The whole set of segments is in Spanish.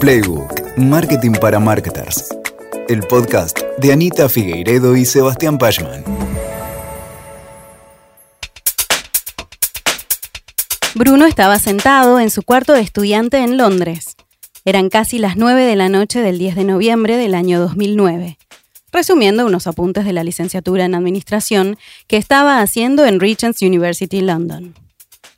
Playbook, Marketing para Marketers. El podcast de Anita Figueiredo y Sebastián Pachman. Bruno estaba sentado en su cuarto de estudiante en Londres. Eran casi las 9 de la noche del 10 de noviembre del año 2009, resumiendo unos apuntes de la licenciatura en Administración que estaba haciendo en Regent's University London.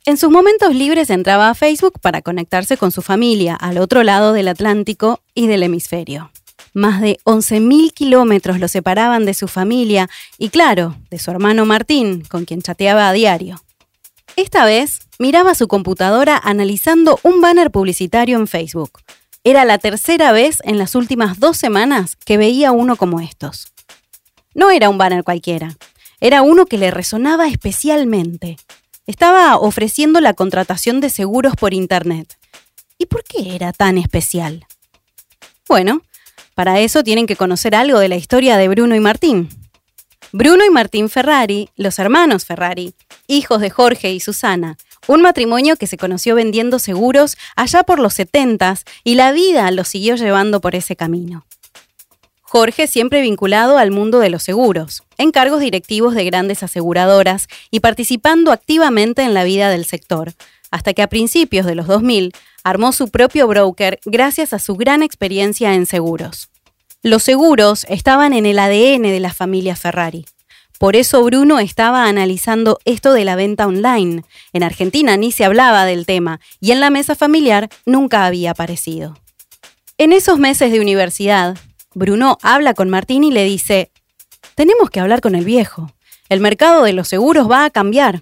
En sus momentos libres entraba a Facebook para conectarse con su familia al otro lado del Atlántico y del hemisferio. Más de 11.000 kilómetros lo separaban de su familia y, claro, de su hermano Martín, con quien chateaba a diario. Esta vez miraba su computadora analizando un banner publicitario en Facebook. Era la tercera vez en las últimas dos semanas que veía uno como estos. No era un banner cualquiera, era uno que le resonaba especialmente. Estaba ofreciendo la contratación de seguros por Internet. ¿Y por qué era tan especial? Bueno, para eso tienen que conocer algo de la historia de Bruno y Martín. Bruno y Martín Ferrari, los hermanos Ferrari, hijos de Jorge y Susana, un matrimonio que se conoció vendiendo seguros allá por los 70 y la vida los siguió llevando por ese camino. Jorge siempre vinculado al mundo de los seguros, en cargos directivos de grandes aseguradoras y participando activamente en la vida del sector, hasta que a principios de los 2000 armó su propio broker gracias a su gran experiencia en seguros. Los seguros estaban en el ADN de la familia Ferrari. Por eso Bruno estaba analizando esto de la venta online. En Argentina ni se hablaba del tema y en la mesa familiar nunca había aparecido. En esos meses de universidad, Bruno habla con Martín y le dice, tenemos que hablar con el viejo. El mercado de los seguros va a cambiar.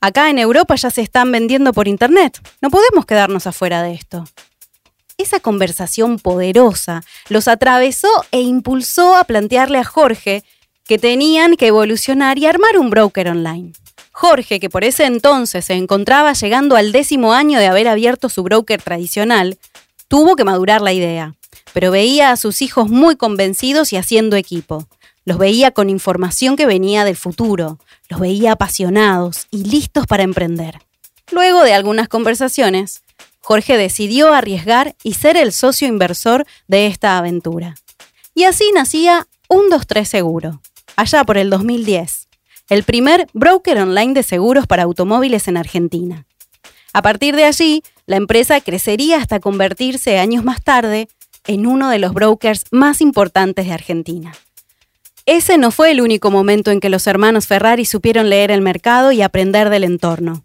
Acá en Europa ya se están vendiendo por Internet. No podemos quedarnos afuera de esto. Esa conversación poderosa los atravesó e impulsó a plantearle a Jorge que tenían que evolucionar y armar un broker online. Jorge, que por ese entonces se encontraba llegando al décimo año de haber abierto su broker tradicional, tuvo que madurar la idea pero veía a sus hijos muy convencidos y haciendo equipo. Los veía con información que venía del futuro, los veía apasionados y listos para emprender. Luego de algunas conversaciones, Jorge decidió arriesgar y ser el socio inversor de esta aventura. Y así nacía un 23 Seguro, allá por el 2010, el primer broker online de seguros para automóviles en Argentina. A partir de allí, la empresa crecería hasta convertirse años más tarde en uno de los brokers más importantes de Argentina. Ese no fue el único momento en que los hermanos Ferrari supieron leer el mercado y aprender del entorno.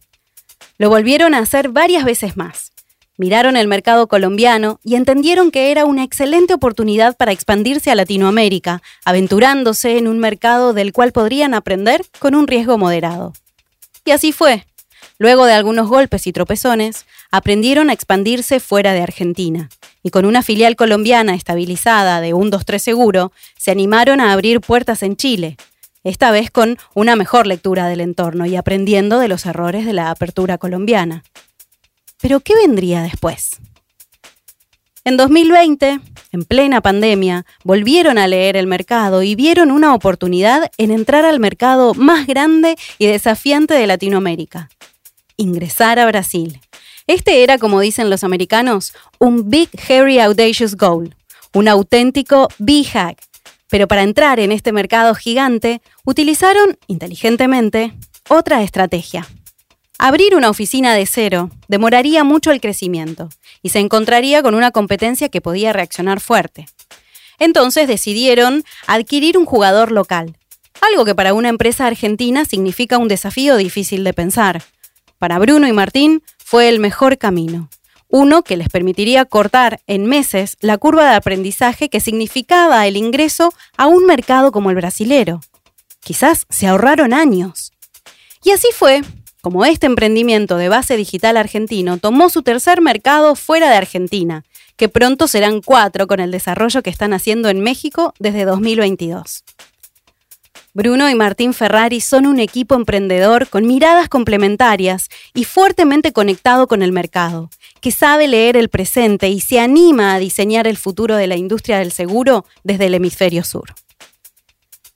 Lo volvieron a hacer varias veces más. Miraron el mercado colombiano y entendieron que era una excelente oportunidad para expandirse a Latinoamérica, aventurándose en un mercado del cual podrían aprender con un riesgo moderado. Y así fue. Luego de algunos golpes y tropezones, aprendieron a expandirse fuera de Argentina y con una filial colombiana estabilizada de un 2-3 seguro, se animaron a abrir puertas en Chile, esta vez con una mejor lectura del entorno y aprendiendo de los errores de la apertura colombiana. Pero ¿qué vendría después? En 2020, en plena pandemia, volvieron a leer el mercado y vieron una oportunidad en entrar al mercado más grande y desafiante de Latinoamérica, ingresar a Brasil. Este era, como dicen los americanos, un Big Hairy Audacious Goal, un auténtico B-Hack. Pero para entrar en este mercado gigante, utilizaron, inteligentemente, otra estrategia. Abrir una oficina de cero demoraría mucho el crecimiento y se encontraría con una competencia que podía reaccionar fuerte. Entonces decidieron adquirir un jugador local, algo que para una empresa argentina significa un desafío difícil de pensar. Para Bruno y Martín fue el mejor camino. Uno que les permitiría cortar en meses la curva de aprendizaje que significaba el ingreso a un mercado como el brasilero. Quizás se ahorraron años. Y así fue como este emprendimiento de base digital argentino tomó su tercer mercado fuera de Argentina, que pronto serán cuatro con el desarrollo que están haciendo en México desde 2022. Bruno y Martín Ferrari son un equipo emprendedor con miradas complementarias y fuertemente conectado con el mercado, que sabe leer el presente y se anima a diseñar el futuro de la industria del seguro desde el hemisferio sur.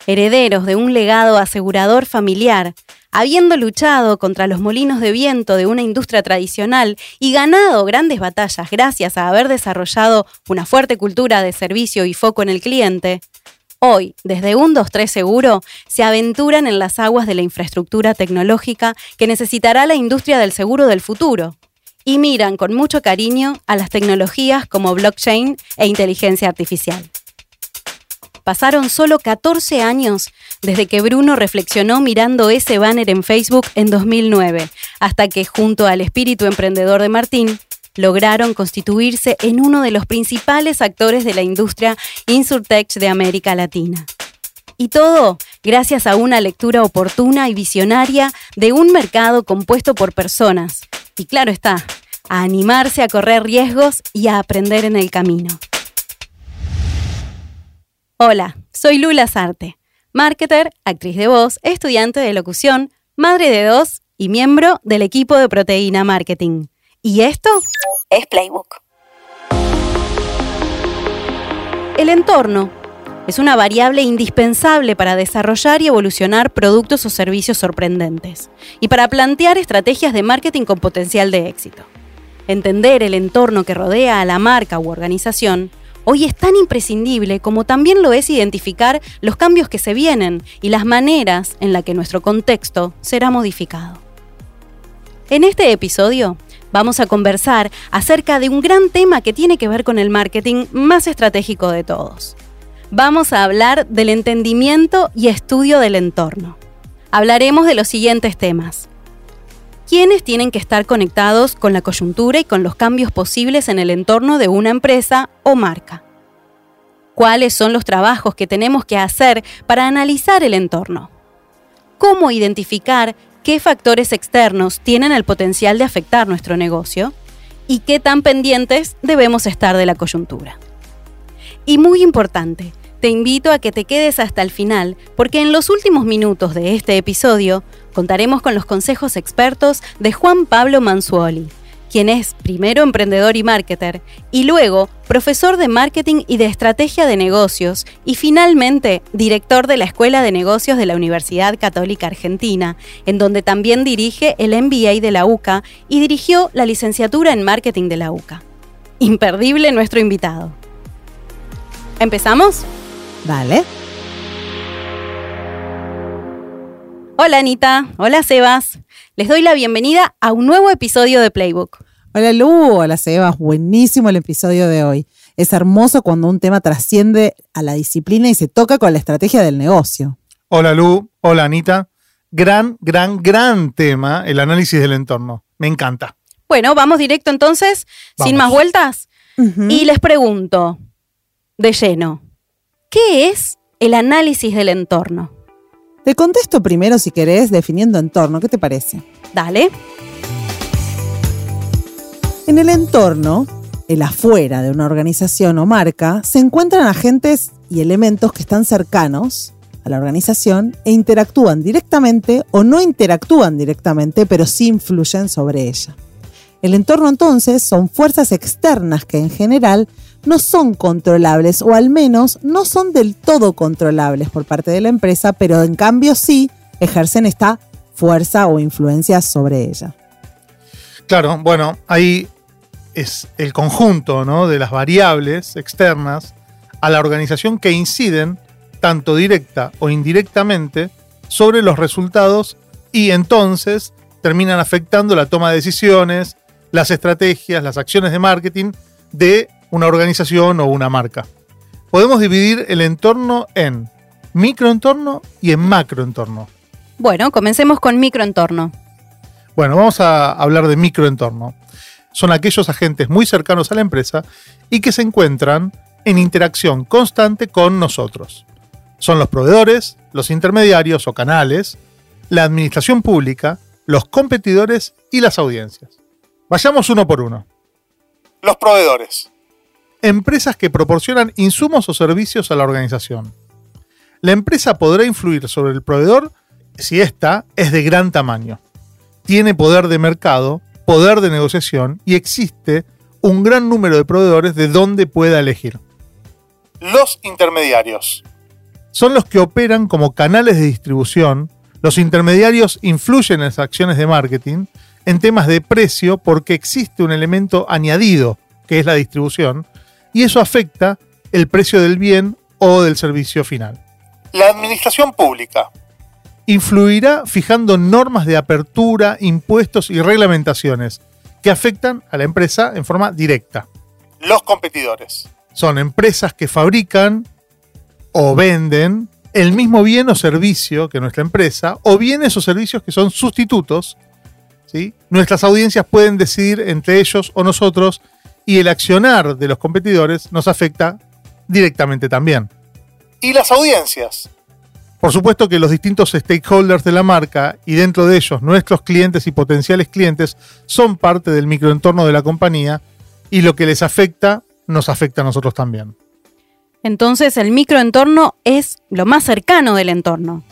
Herederos de un legado asegurador familiar, habiendo luchado contra los molinos de viento de una industria tradicional y ganado grandes batallas gracias a haber desarrollado una fuerte cultura de servicio y foco en el cliente, hoy, desde un 2-3 Seguro, se aventuran en las aguas de la infraestructura tecnológica que necesitará la industria del seguro del futuro y miran con mucho cariño a las tecnologías como blockchain e inteligencia artificial. Pasaron solo 14 años desde que Bruno reflexionó mirando ese banner en Facebook en 2009, hasta que junto al espíritu emprendedor de Martín, lograron constituirse en uno de los principales actores de la industria Insurtech de América Latina. Y todo gracias a una lectura oportuna y visionaria de un mercado compuesto por personas. Y claro está, a animarse a correr riesgos y a aprender en el camino. Hola, soy Lula Sarte, marketer, actriz de voz, estudiante de locución, madre de dos y miembro del equipo de Proteína Marketing. Y esto es Playbook. El entorno es una variable indispensable para desarrollar y evolucionar productos o servicios sorprendentes y para plantear estrategias de marketing con potencial de éxito. Entender el entorno que rodea a la marca u organización hoy es tan imprescindible como también lo es identificar los cambios que se vienen y las maneras en las que nuestro contexto será modificado. En este episodio vamos a conversar acerca de un gran tema que tiene que ver con el marketing más estratégico de todos. Vamos a hablar del entendimiento y estudio del entorno. Hablaremos de los siguientes temas. ¿Quiénes tienen que estar conectados con la coyuntura y con los cambios posibles en el entorno de una empresa o marca? ¿Cuáles son los trabajos que tenemos que hacer para analizar el entorno? ¿Cómo identificar qué factores externos tienen el potencial de afectar nuestro negocio? ¿Y qué tan pendientes debemos estar de la coyuntura? Y muy importante, te invito a que te quedes hasta el final, porque en los últimos minutos de este episodio contaremos con los consejos expertos de Juan Pablo Mansuoli, quien es primero emprendedor y marketer, y luego profesor de marketing y de estrategia de negocios, y finalmente director de la Escuela de Negocios de la Universidad Católica Argentina, en donde también dirige el MBA de la UCA y dirigió la licenciatura en marketing de la UCA. Imperdible nuestro invitado. ¿Empezamos? Dale. Hola Anita, hola Sebas. Les doy la bienvenida a un nuevo episodio de Playbook. Hola Lu, hola Sebas, buenísimo el episodio de hoy. Es hermoso cuando un tema trasciende a la disciplina y se toca con la estrategia del negocio. Hola Lu, hola Anita. Gran, gran, gran tema, el análisis del entorno. Me encanta. Bueno, vamos directo entonces, sin más vueltas. Y les pregunto, de lleno, ¿qué es el análisis del entorno? Te contesto primero, si querés, definiendo entorno. ¿Qué te parece? Dale. En el entorno, el afuera de una organización o marca, se encuentran agentes y elementos que están cercanos a la organización e interactúan directamente o no interactúan directamente, pero sí influyen sobre ella. El entorno entonces son fuerzas externas que en general no son controlables o al menos no son del todo controlables por parte de la empresa, pero en cambio sí ejercen esta fuerza o influencia sobre ella. Claro, bueno, ahí es el conjunto ¿no? de las variables externas a la organización que inciden, tanto directa o indirectamente, sobre los resultados y entonces terminan afectando la toma de decisiones, las estrategias, las acciones de marketing de una organización o una marca. Podemos dividir el entorno en microentorno y en macroentorno. Bueno, comencemos con microentorno. Bueno, vamos a hablar de microentorno. Son aquellos agentes muy cercanos a la empresa y que se encuentran en interacción constante con nosotros. Son los proveedores, los intermediarios o canales, la administración pública, los competidores y las audiencias. Vayamos uno por uno. Los proveedores empresas que proporcionan insumos o servicios a la organización. La empresa podrá influir sobre el proveedor si ésta es de gran tamaño. Tiene poder de mercado, poder de negociación y existe un gran número de proveedores de donde pueda elegir. Los intermediarios. Son los que operan como canales de distribución, Los intermediarios influyen en las acciones de marketing en temas de precio porque existe un elemento añadido, que es la distribución, y eso afecta el precio del bien o del servicio final. La administración pública influirá fijando normas de apertura, impuestos y reglamentaciones que afectan a la empresa en forma directa. Los competidores son empresas que fabrican o venden el mismo bien o servicio que nuestra empresa, o bienes o servicios que son sustitutos. ¿sí? Nuestras audiencias pueden decidir entre ellos o nosotros y el accionar de los competidores nos afecta directamente también. ¿Y las audiencias? Por supuesto que los distintos stakeholders de la marca y dentro de ellos nuestros clientes y potenciales clientes son parte del microentorno de la compañía y lo que les afecta nos afecta a nosotros también. Entonces el microentorno es lo más cercano del entorno.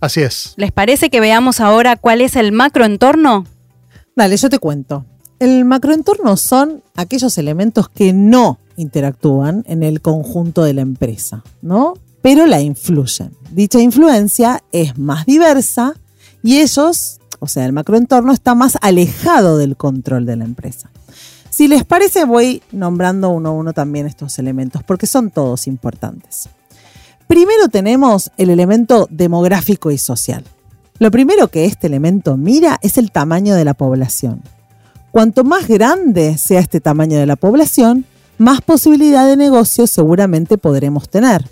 Así es. ¿Les parece que veamos ahora cuál es el macroentorno? Dale, yo te cuento. El macroentorno son aquellos elementos que no interactúan en el conjunto de la empresa, ¿no? Pero la influyen. Dicha influencia es más diversa y ellos, o sea, el macroentorno está más alejado del control de la empresa. Si les parece, voy nombrando uno a uno también estos elementos, porque son todos importantes. Primero tenemos el elemento demográfico y social. Lo primero que este elemento mira es el tamaño de la población. Cuanto más grande sea este tamaño de la población, más posibilidad de negocio seguramente podremos tener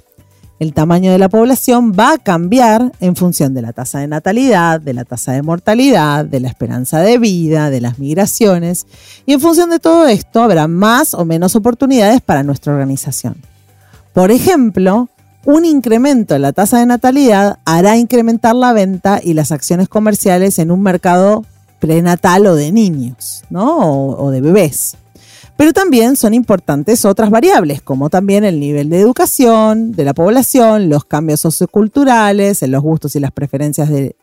el tamaño de la población va a cambiar en función de la tasa de natalidad, de la tasa de mortalidad, de la esperanza de vida, de las migraciones, y en función de todo esto habrá más o menos oportunidades para nuestra organización. Por ejemplo, un incremento en la tasa de natalidad hará incrementar la venta y las acciones comerciales en un mercado prenatal o de niños, ¿no? O, de bebés. Pero también son importantes otras variables, como también el nivel de educación de la población, los cambios socioculturales, en los gustos y las preferencias de,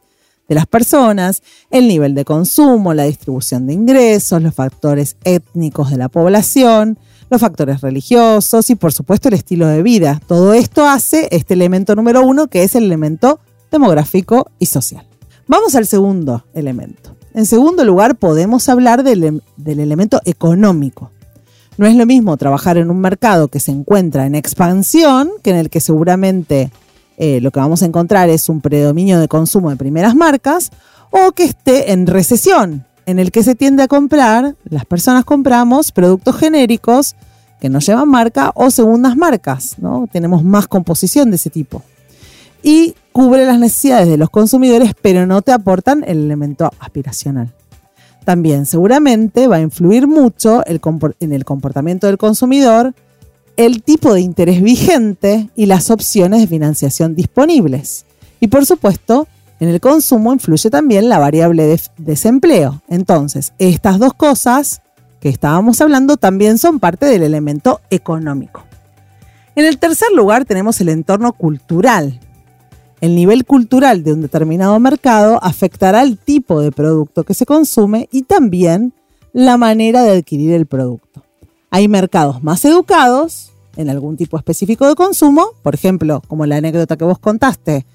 de las personas, el nivel de consumo, la distribución de ingresos, los factores étnicos de la población, los factores religiosos y por supuesto el estilo de vida. Todo esto hace este elemento número uno que es el elemento demográfico y social. Vamos al segundo elemento. En segundo lugar podemos hablar del, del elemento económico. No es lo mismo trabajar en un mercado que se encuentra en expansión, que en el que seguramente eh, lo que vamos a encontrar es un predominio de consumo de primeras marcas, o que esté en recesión, en el que se tiende a comprar, las personas compramos productos genéricos que no llevan marca o segundas marcas, ¿no? Tenemos más composición de ese tipo. Y cubre las necesidades de los consumidores, pero no te aportan el elemento aspiracional. También seguramente va a influir mucho en el comportamiento del consumidor, el tipo de interés vigente y las opciones de financiación disponibles. Y por supuesto, en el consumo influye también la variable de desempleo. Entonces, estas dos cosas que estábamos hablando también son parte del elemento económico. En el tercer lugar tenemos el entorno cultural, el nivel cultural de un determinado mercado afectará el tipo de producto que se consume y también la manera de adquirir el producto. Hay mercados más educados en algún tipo específico de consumo, por ejemplo, como la anécdota que vos contaste,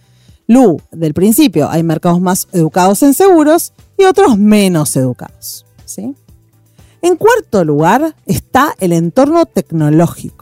Lu, del principio, hay mercados más educados en seguros y otros menos educados. ¿sí? En cuarto lugar está el entorno tecnológico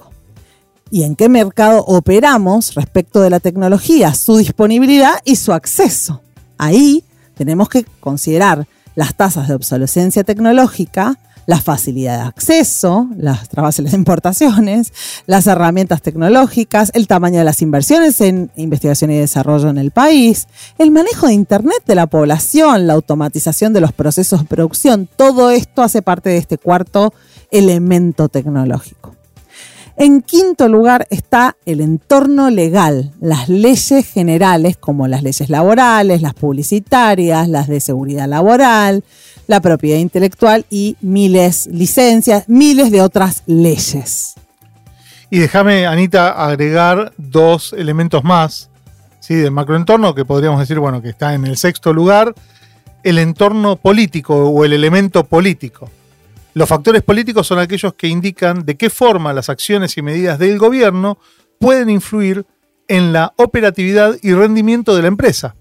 y en qué mercado operamos respecto de la tecnología, su disponibilidad y su acceso. Ahí tenemos que considerar las tasas de obsolescencia tecnológica, la facilidad de acceso, las trabas en las importaciones, las herramientas tecnológicas, el tamaño de las inversiones en investigación y desarrollo en el país, el manejo de Internet de la población, la automatización de los procesos de producción, todo esto hace parte de este cuarto elemento tecnológico. En quinto lugar está el entorno legal, las leyes generales como las leyes laborales, las publicitarias, las de seguridad laboral, la propiedad intelectual y miles licencias, miles de otras leyes. Y déjame, Anita, agregar dos elementos más ¿sí? del macroentorno que podríamos decir, bueno, que está en el sexto lugar, el entorno político o el elemento político. Los factores políticos son aquellos que indican de qué forma las acciones y medidas del gobierno pueden influir en la operatividad y rendimiento de la empresa.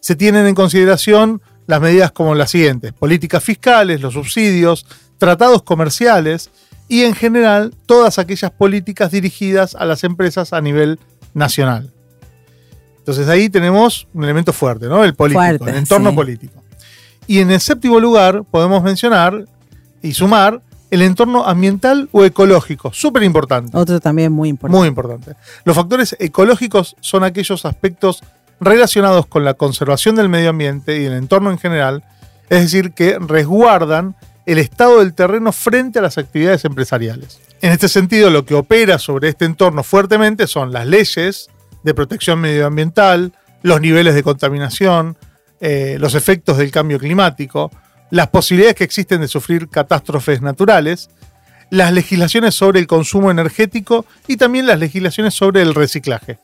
se tienen en consideración las medidas como las siguientes, políticas fiscales, los subsidios, tratados comerciales y en general todas aquellas políticas dirigidas a las empresas a nivel nacional. Entonces ahí tenemos un elemento fuerte, ¿no? El político, Fuerte, el entorno sí. político. Y en el séptimo lugar podemos mencionar y sumar el entorno ambiental o ecológico, súper importante. Otro también muy importante. Muy importante. Los factores ecológicos son aquellos aspectos relacionados con la conservación del medio ambiente y el entorno en general, es decir, que resguardan el estado del terreno frente a las actividades empresariales. En este sentido, lo que opera sobre este entorno fuertemente son las leyes de protección medioambiental, los niveles de contaminación, eh, los efectos del cambio climático, las posibilidades que existen de sufrir catástrofes naturales, las legislaciones sobre el consumo energético y también las legislaciones sobre el reciclaje.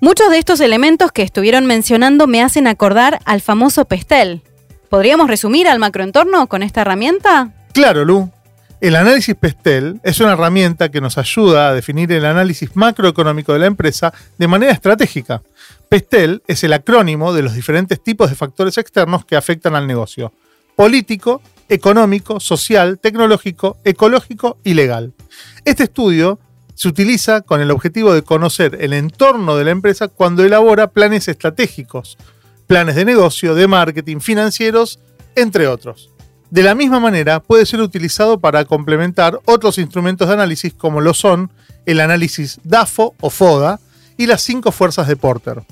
Muchos de estos elementos que estuvieron mencionando me hacen acordar al famoso Pestel. ¿Podríamos resumir al macroentorno con esta herramienta? Claro, Lu. El análisis PESTEL es una herramienta que nos ayuda a definir el análisis macroeconómico de la empresa de manera estratégica. PESTEL es el acrónimo de los diferentes tipos de factores externos que afectan al negocio. Político, económico, social, tecnológico, ecológico y legal. Este estudio se utiliza con el objetivo de conocer el entorno de la empresa cuando elabora planes estratégicos, planes de negocio, de marketing, financieros, entre otros. De la misma manera, puede ser utilizado para complementar otros instrumentos de análisis como lo son el análisis DAFO o FODA y las cinco fuerzas de Porter.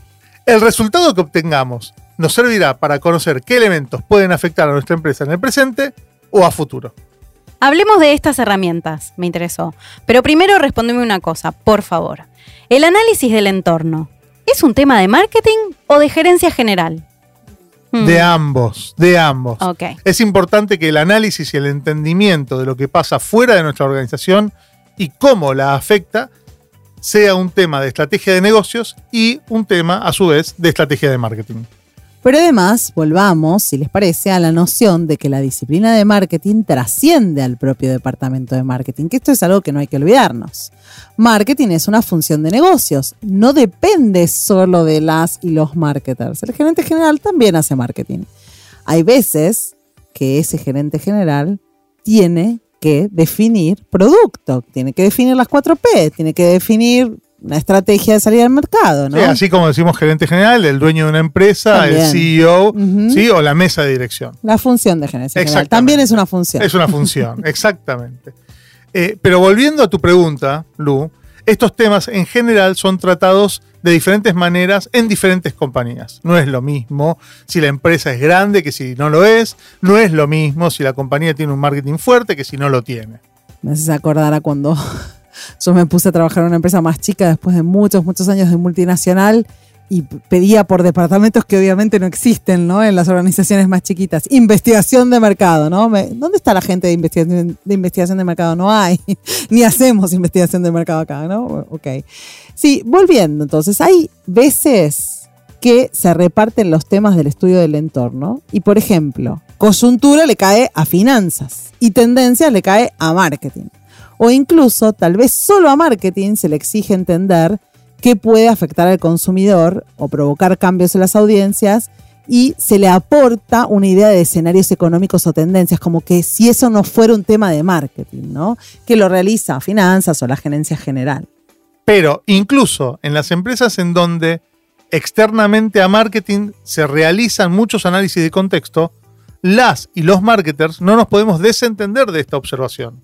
El resultado que obtengamos nos servirá para conocer qué elementos pueden afectar a nuestra empresa en el presente o a futuro. Hablemos de estas herramientas, me interesó. Pero primero respondeme una cosa, por favor. ¿El análisis del entorno es un tema de marketing o de gerencia general? Hmm, De ambos, de ambos. Ok. Es importante que el análisis y el entendimiento de lo que pasa fuera de nuestra organización y cómo la afecta sea un tema de estrategia de negocios y un tema, a su vez, de estrategia de marketing. Pero además, volvamos, si les parece, a la noción de que la disciplina de marketing trasciende al propio departamento de marketing, que esto es algo que no hay que olvidarnos. Marketing es una función de negocios, no depende solo de las y los marketers. El gerente general también hace marketing. Hay veces que ese gerente general tiene que definir producto, tiene que definir las 4P, tiene que definir una estrategia de salida al mercado, ¿no? Sí, así como decimos gerente general, el dueño de una empresa, el. CEO, o la mesa de dirección. La función de gerencia general también es una función. Es una función, exactamente. Eh, pero volviendo a tu pregunta, Lu, estos temas en general son tratados de diferentes maneras en diferentes compañías. No es lo mismo si la empresa es grande que si no lo es. No es lo mismo si la compañía tiene un marketing fuerte que si no lo tiene. Me haces acordar a cuando yo me puse a trabajar en una empresa más chica después de muchos, muchos años de multinacional y pedía por departamentos que obviamente no existen, ¿no? En las organizaciones más chiquitas. Investigación de mercado, ¿no? Me- ¿Dónde está la gente de investigación de, investigación de mercado? No hay. Ni hacemos investigación de mercado acá, ¿no? Ok. Sí, volviendo entonces, hay veces que se reparten los temas del estudio del entorno y, por ejemplo, coyuntura le cae a finanzas y tendencia le cae a marketing. O incluso, tal vez solo a marketing se le exige entender qué puede afectar al consumidor o provocar cambios en las audiencias y se le aporta una idea de escenarios económicos o tendencias, como que si eso no fuera un tema de marketing, ¿no? Que lo realiza finanzas o la gerencia general. Pero incluso en las empresas en donde externamente a marketing se realizan muchos análisis de contexto, las y los marketers no nos podemos desentender de esta observación.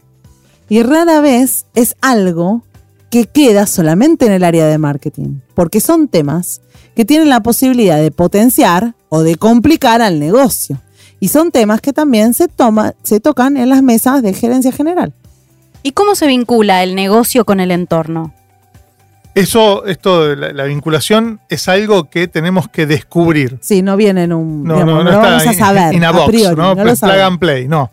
Y rara vez es algo que queda solamente en el área de marketing, porque son temas que tienen la posibilidad de potenciar o de complicar al negocio. Y son temas que también se, toma, se tocan en las mesas de gerencia general. ¿Y cómo se vincula el negocio con el entorno? Eso, esto, la, la vinculación es algo que tenemos que descubrir. Sí, no viene en un... No, digamos, no, no no está vamos a in- saber in a a box, priori, ¿no? no lo Plug and play, no.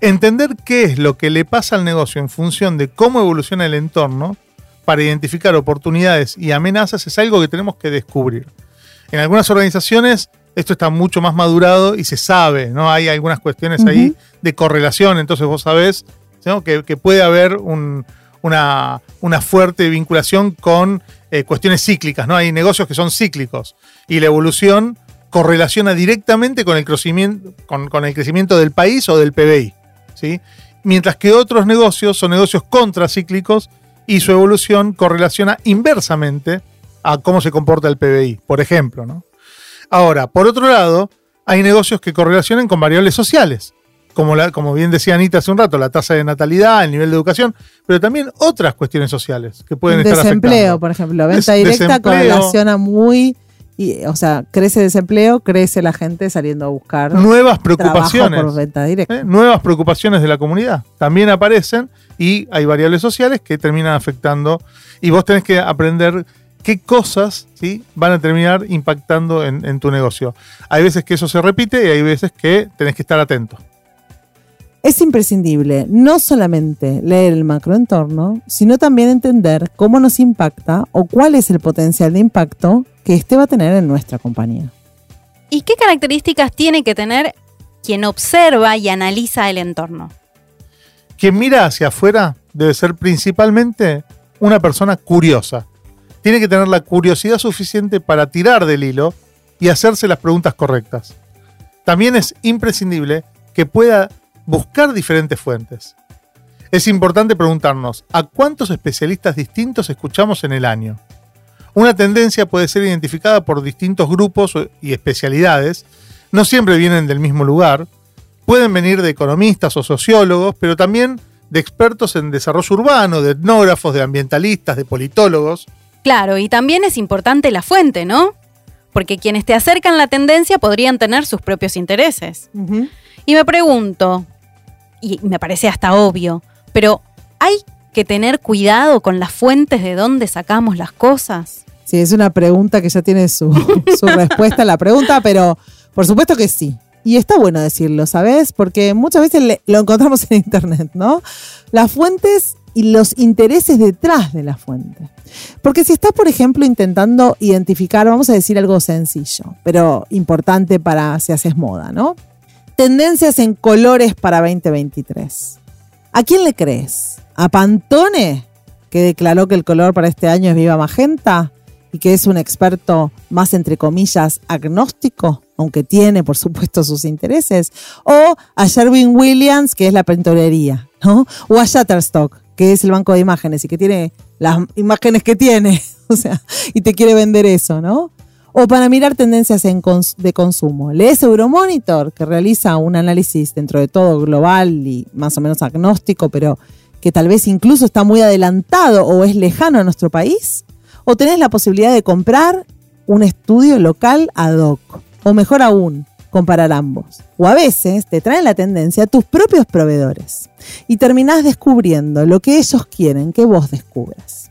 Entender qué es lo que le pasa al negocio en función de cómo evoluciona el entorno para identificar oportunidades y amenazas es algo que tenemos que descubrir. En algunas organizaciones esto está mucho más madurado y se sabe, ¿no? Hay algunas cuestiones ahí de correlación, entonces vos sabés ¿no? que, que puede haber un- una, una fuerte vinculación con eh, cuestiones cíclicas, ¿no? Hay negocios que son cíclicos y la evolución correlaciona directamente con el crecimiento, con, con el crecimiento del país o del PBI. ¿Sí? Mientras que otros negocios son negocios contracíclicos y su evolución correlaciona inversamente a cómo se comporta el PBI, por ejemplo. ¿no? Ahora, por otro lado, hay negocios que correlacionan con variables sociales, como, la, como bien decía Anita hace un rato, la tasa de natalidad, el nivel de educación, pero también otras cuestiones sociales que pueden estar Desempleo, por ejemplo. Venta Des- directa desempleo. correlaciona muy. Y, o sea, crece desempleo, crece la gente saliendo a buscar Nuevas preocupaciones. por venta directa. ¿eh? nuevas preocupaciones de la comunidad también aparecen y hay variables sociales que terminan afectando y vos tenés que aprender qué cosas ¿sí? van a terminar impactando en, en tu negocio. Hay veces que eso se repite y hay veces que tenés que estar atento. Es imprescindible no solamente leer el macroentorno, sino también entender cómo nos impacta o cuál es el potencial de impacto que éste va a tener en nuestra compañía. ¿Y qué características tiene que tener quien observa y analiza el entorno? Quien mira hacia afuera debe ser principalmente una persona curiosa. Tiene que tener la curiosidad suficiente para tirar del hilo y hacerse las preguntas correctas. También es imprescindible que pueda buscar diferentes fuentes. Es importante preguntarnos a cuántos especialistas distintos escuchamos en el año. Una tendencia puede ser identificada por distintos grupos y especialidades, no siempre vienen del mismo lugar, pueden venir de economistas o sociólogos, pero también de expertos en desarrollo urbano, de etnógrafos, de ambientalistas, de politólogos. Claro, y también es importante la fuente, ¿no? Porque quienes te acercan la tendencia podrían tener sus propios intereses. Y me pregunto, y me parece hasta obvio, pero ¿hay que tener cuidado con las fuentes de dónde sacamos las cosas? Sí, es una pregunta que ya tiene su, respuesta a la pregunta, pero por supuesto que sí. Y está bueno decirlo, ¿sabes? Porque muchas veces lo encontramos en Internet, ¿no? Las fuentes y los intereses detrás de la fuente. Porque si estás, por ejemplo, intentando identificar, vamos a decir algo sencillo, pero importante para si haces moda, ¿no? Tendencias en colores para 2023. ¿A quién le crees? ¿A Pantone, que declaró que el color para este año es viva magenta y que es un experto más, entre comillas, agnóstico, aunque tiene, por supuesto, sus intereses? ¿O a Sherwin Williams, que es la pintorería? ¿no? ¿O a Shutterstock, que es el banco de imágenes y que tiene las imágenes que tiene? O sea, y te quiere vender eso, ¿no? O para mirar tendencias de consumo. Lees Euromonitor, que realiza un análisis dentro de todo global y más o menos agnóstico, pero que tal vez incluso está muy adelantado o es lejano a nuestro país. O tenés la posibilidad de comprar un estudio local ad hoc. O mejor aún, comparar ambos. O a veces te traen la tendencia tus propios proveedores. Y terminás descubriendo lo que ellos quieren que vos descubras.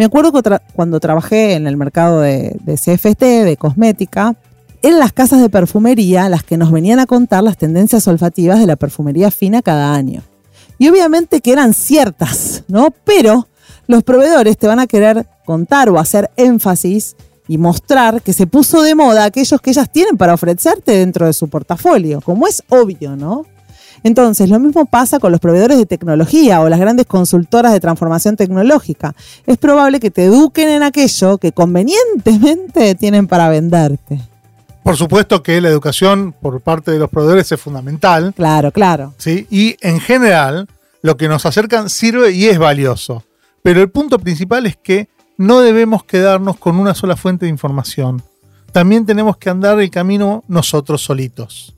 Me acuerdo que cuando trabajé en el mercado de, de CFT, de cosmética, eran las casas de perfumería las que nos venían a contar las tendencias olfativas de la perfumería fina cada año. Y obviamente que eran ciertas, ¿no? Pero los proveedores te van a querer contar o hacer énfasis y mostrar que se puso de moda aquellos que ellas tienen para ofrecerte dentro de su portafolio, como es obvio, ¿no? Entonces, lo mismo pasa con los proveedores de tecnología o las grandes consultoras de transformación tecnológica. Es probable que te eduquen en aquello que convenientemente tienen para venderte. Por supuesto que la educación por parte de los proveedores es fundamental, Claro, claro. ¿sí? Y en general, lo que nos acercan sirve y es valioso. Pero el punto principal es que no debemos quedarnos con una sola fuente de información. También tenemos que andar el camino nosotros solitos.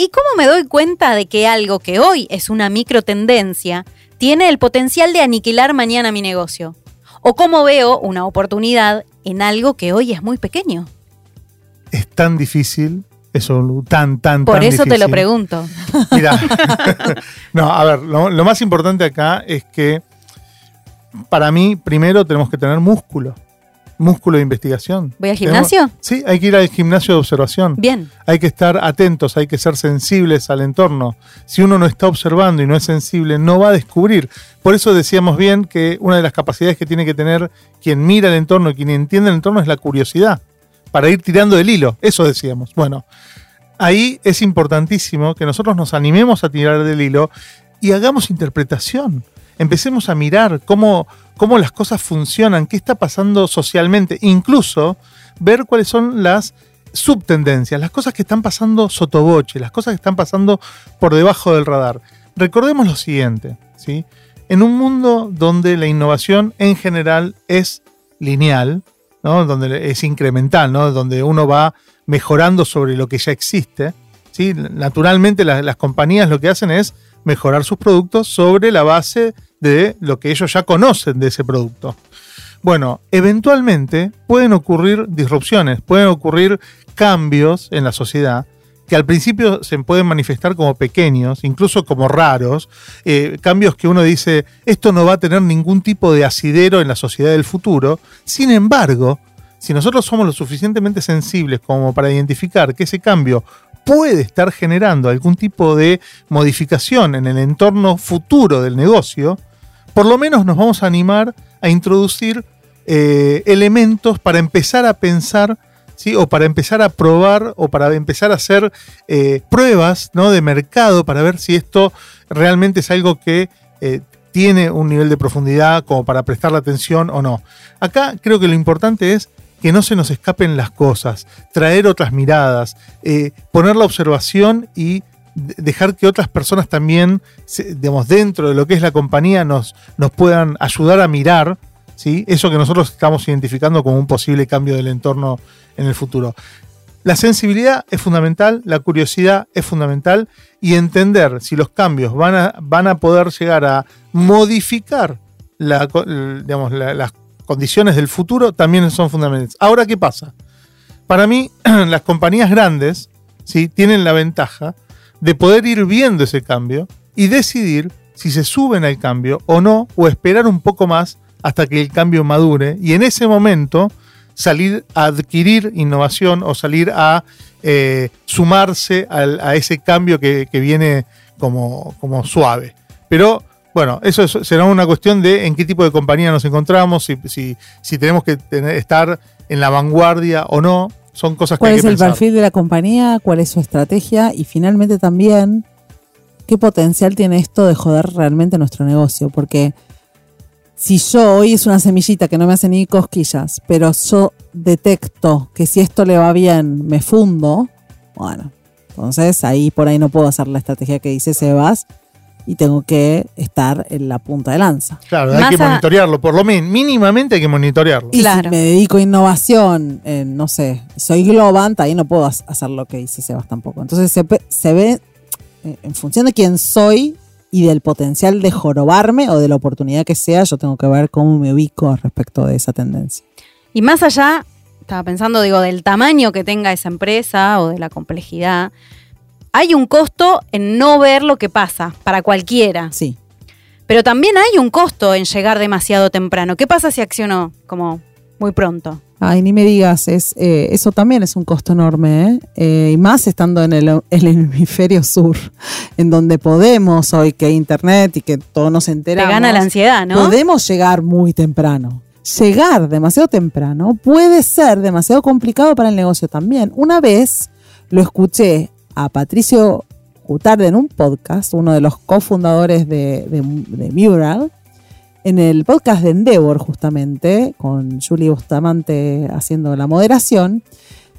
¿Y cómo me doy cuenta de que algo que hoy es una micro tendencia tiene el potencial de aniquilar mañana mi negocio? ¿O cómo veo una oportunidad en algo que hoy es muy pequeño? Es tan difícil, eso tan, tan, Por tan eso te lo pregunto. Mira, no, a ver, lo, lo más importante acá es que para mí primero tenemos que tener músculo, músculo de investigación. ¿Voy al Tenemos- gimnasio? sí, hay que ir al gimnasio de observación. Bien. Hay que estar atentos, hay que ser sensibles al entorno. Si uno no está observando y no es sensible, no va a descubrir. Por eso decíamos bien que una de las capacidades que tiene que tener quien mira el entorno, quien entiende el entorno, es la curiosidad, para ir tirando del hilo. Eso decíamos. Bueno, ahí es importantísimo que nosotros nos animemos a tirar del hilo y hagamos interpretación. Empecemos a mirar cómo, cómo las cosas funcionan, qué está pasando socialmente, incluso ver cuáles son las subtendencias, las cosas que están pasando sotoboche, las cosas que están pasando por debajo del radar. Recordemos lo siguiente, ¿sí? En un mundo donde la innovación en general es lineal, ¿no? donde es incremental, ¿no? donde uno va mejorando sobre lo que ya existe, ¿sí? naturalmente las, las compañías lo que hacen es mejorar sus productos sobre la base de lo que ellos ya conocen de ese producto. Bueno, eventualmente pueden ocurrir disrupciones, pueden ocurrir cambios en la sociedad que al principio se pueden manifestar como pequeños, incluso como raros, eh, cambios que uno dice, esto no va a tener ningún tipo de asidero en la sociedad del futuro. Sin embargo, si nosotros somos lo suficientemente sensibles como para identificar que ese cambio puede estar generando algún tipo de modificación en el entorno futuro del negocio, por lo menos nos vamos a animar a introducir eh, elementos para empezar a pensar ¿Sí? o para empezar a probar o para empezar a hacer eh, pruebas ¿no? de mercado para ver si esto realmente es algo que eh, tiene un nivel de profundidad como para prestarle atención o no. Acá creo que lo importante es que no se nos escapen las cosas, traer otras miradas, poner la observación y dejar que otras personas también, digamos, dentro de lo que es la compañía nos, nos puedan ayudar a mirar ¿sí? eso que nosotros estamos identificando como un posible cambio del entorno en el futuro. La sensibilidad es fundamental, la curiosidad es fundamental y entender si los cambios van a, van a poder llegar a modificar las condiciones del futuro también son fundamentales. Ahora, ¿qué pasa? Para mí, las compañías grandes ¿sí? tienen la ventaja de poder ir viendo ese cambio y decidir si se suben al cambio o no, o esperar un poco más hasta que el cambio madure y en ese momento salir a adquirir innovación o salir a eh, sumarse a ese cambio que, viene como, como, suave. Pero bueno, eso será una cuestión de en qué tipo de compañía nos encontramos, si, si, tenemos que estar en la vanguardia o no. Son cosas que ¿Cuál hay que es el perfil de la compañía? ¿Cuál es su estrategia? Y finalmente también, ¿qué potencial tiene esto de joder realmente nuestro negocio? Porque si yo hoy es una semillita que no me hace ni cosquillas, pero yo detecto que si esto le va bien me fundo, bueno, entonces ahí por ahí no puedo hacer la estrategia que dice Sebas y tengo que estar en la punta de lanza. Claro, hay que monitorearlo, por lo menos, mínimamente hay que monitorearlo. Y si me dedico a innovación, no sé, soy Globant, ahí no puedo hacer lo que dice Sebas tampoco. Entonces se, se ve, eh, en función de quién soy, y del potencial de jorobarme o de la oportunidad que sea, yo tengo que ver cómo me ubico respecto de esa tendencia. Y más allá, estaba pensando, digo, del tamaño que tenga esa empresa o de la complejidad, hay un costo en no ver lo que pasa para cualquiera. Sí. Pero también hay un costo en llegar demasiado temprano. ¿Qué pasa si acciono como muy pronto? Ay, ni me digas, es, eh, eso también es un costo enorme, ¿eh? Eh, y más estando en el, hemisferio sur, en donde podemos hoy que internet y que todo nos enteramos. Te gana la ansiedad, ¿no? Podemos llegar muy temprano. Llegar demasiado temprano puede ser demasiado complicado para el negocio también. Una vez lo escuché a Patricio Gutarde en un podcast, uno de los cofundadores de, de, de Mural, en el podcast de Endeavor, justamente, con Julie Bustamante haciendo la moderación,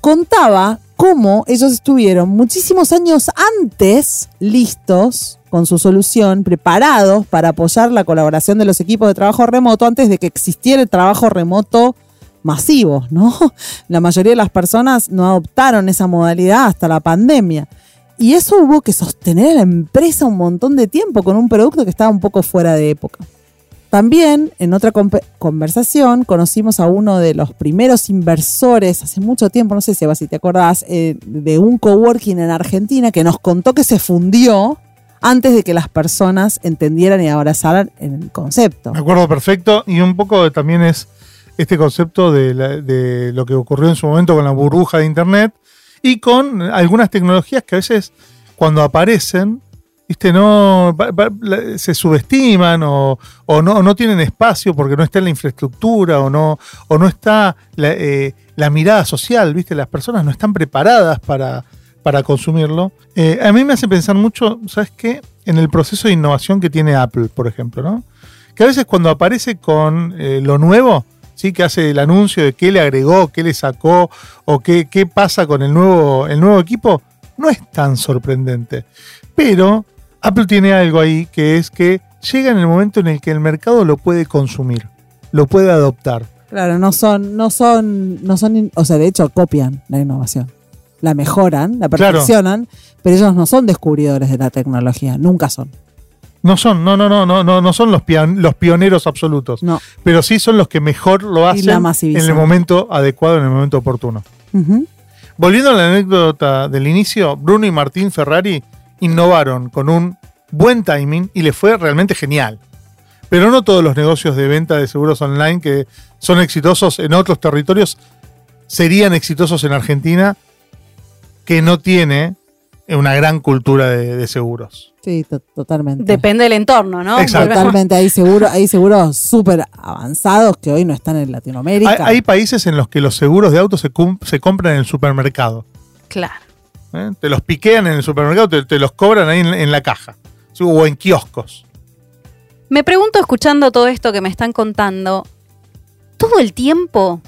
contaba cómo ellos estuvieron muchísimos años antes listos con su solución, preparados para apoyar la colaboración de los equipos de trabajo remoto antes de que existiera el trabajo remoto masivo, ¿no? La mayoría de las personas no adoptaron esa modalidad hasta la pandemia. Y eso hubo que sostener a la empresa un montón de tiempo con un producto que estaba un poco fuera de época. También en otra conversación conocimos a uno de los primeros inversores hace mucho tiempo, no sé si, si te acordás, eh, de un coworking en Argentina que nos contó que se fundió antes de que las personas entendieran y abrazaran el concepto. Me acuerdo perfecto y un poco también es este concepto de, lo que ocurrió en su momento con la burbuja de Internet y con algunas tecnologías que a veces cuando aparecen ¿viste? No, se subestiman o, no, tienen espacio porque no está la infraestructura o no, está eh, la, mirada social, ¿viste? Las personas no están preparadas para, para consumirlo. Eh, a mí me hace pensar mucho, ¿sabes qué? En el proceso de innovación que tiene Apple, por ejemplo, ¿no? Que a veces cuando aparece con eh, lo nuevo, ¿sí? que hace el anuncio de qué le agregó, qué le sacó o qué, qué pasa con el nuevo, el nuevo equipo, no es tan sorprendente. Pero Apple tiene algo ahí que es que llega en el momento en el que el mercado lo puede consumir, lo puede adoptar. Claro, no son, no son, no son, o sea, de hecho copian la innovación. La mejoran, la Claro. perfeccionan, pero ellos no son descubridores de la tecnología, nunca son. No son, no, no, no, no, no, no son los, pion- los pioneros absolutos, No. pero sí son los que mejor lo hacen en el momento adecuado, en el momento oportuno. Volviendo a la anécdota del inicio, Bruno y Martín Ferrari innovaron con un buen timing y le fue realmente genial. Pero no todos los negocios de venta de seguros online que son exitosos en otros territorios serían exitosos en Argentina, que no tiene una gran cultura de, de seguros. Sí, to- totalmente. Depende del entorno, ¿no? Exacto. Totalmente, hay seguros, hay seguros súper avanzados que hoy no están en Latinoamérica. Hay, hay países en los que los seguros de autos se, se compran en el supermercado. Claro. ¿eh? Te los piquean en el supermercado, te, te los cobran ahí en, en la caja. ¿sí? O en kioscos. Me pregunto, escuchando todo esto que me están contando, ¿todo el tiempo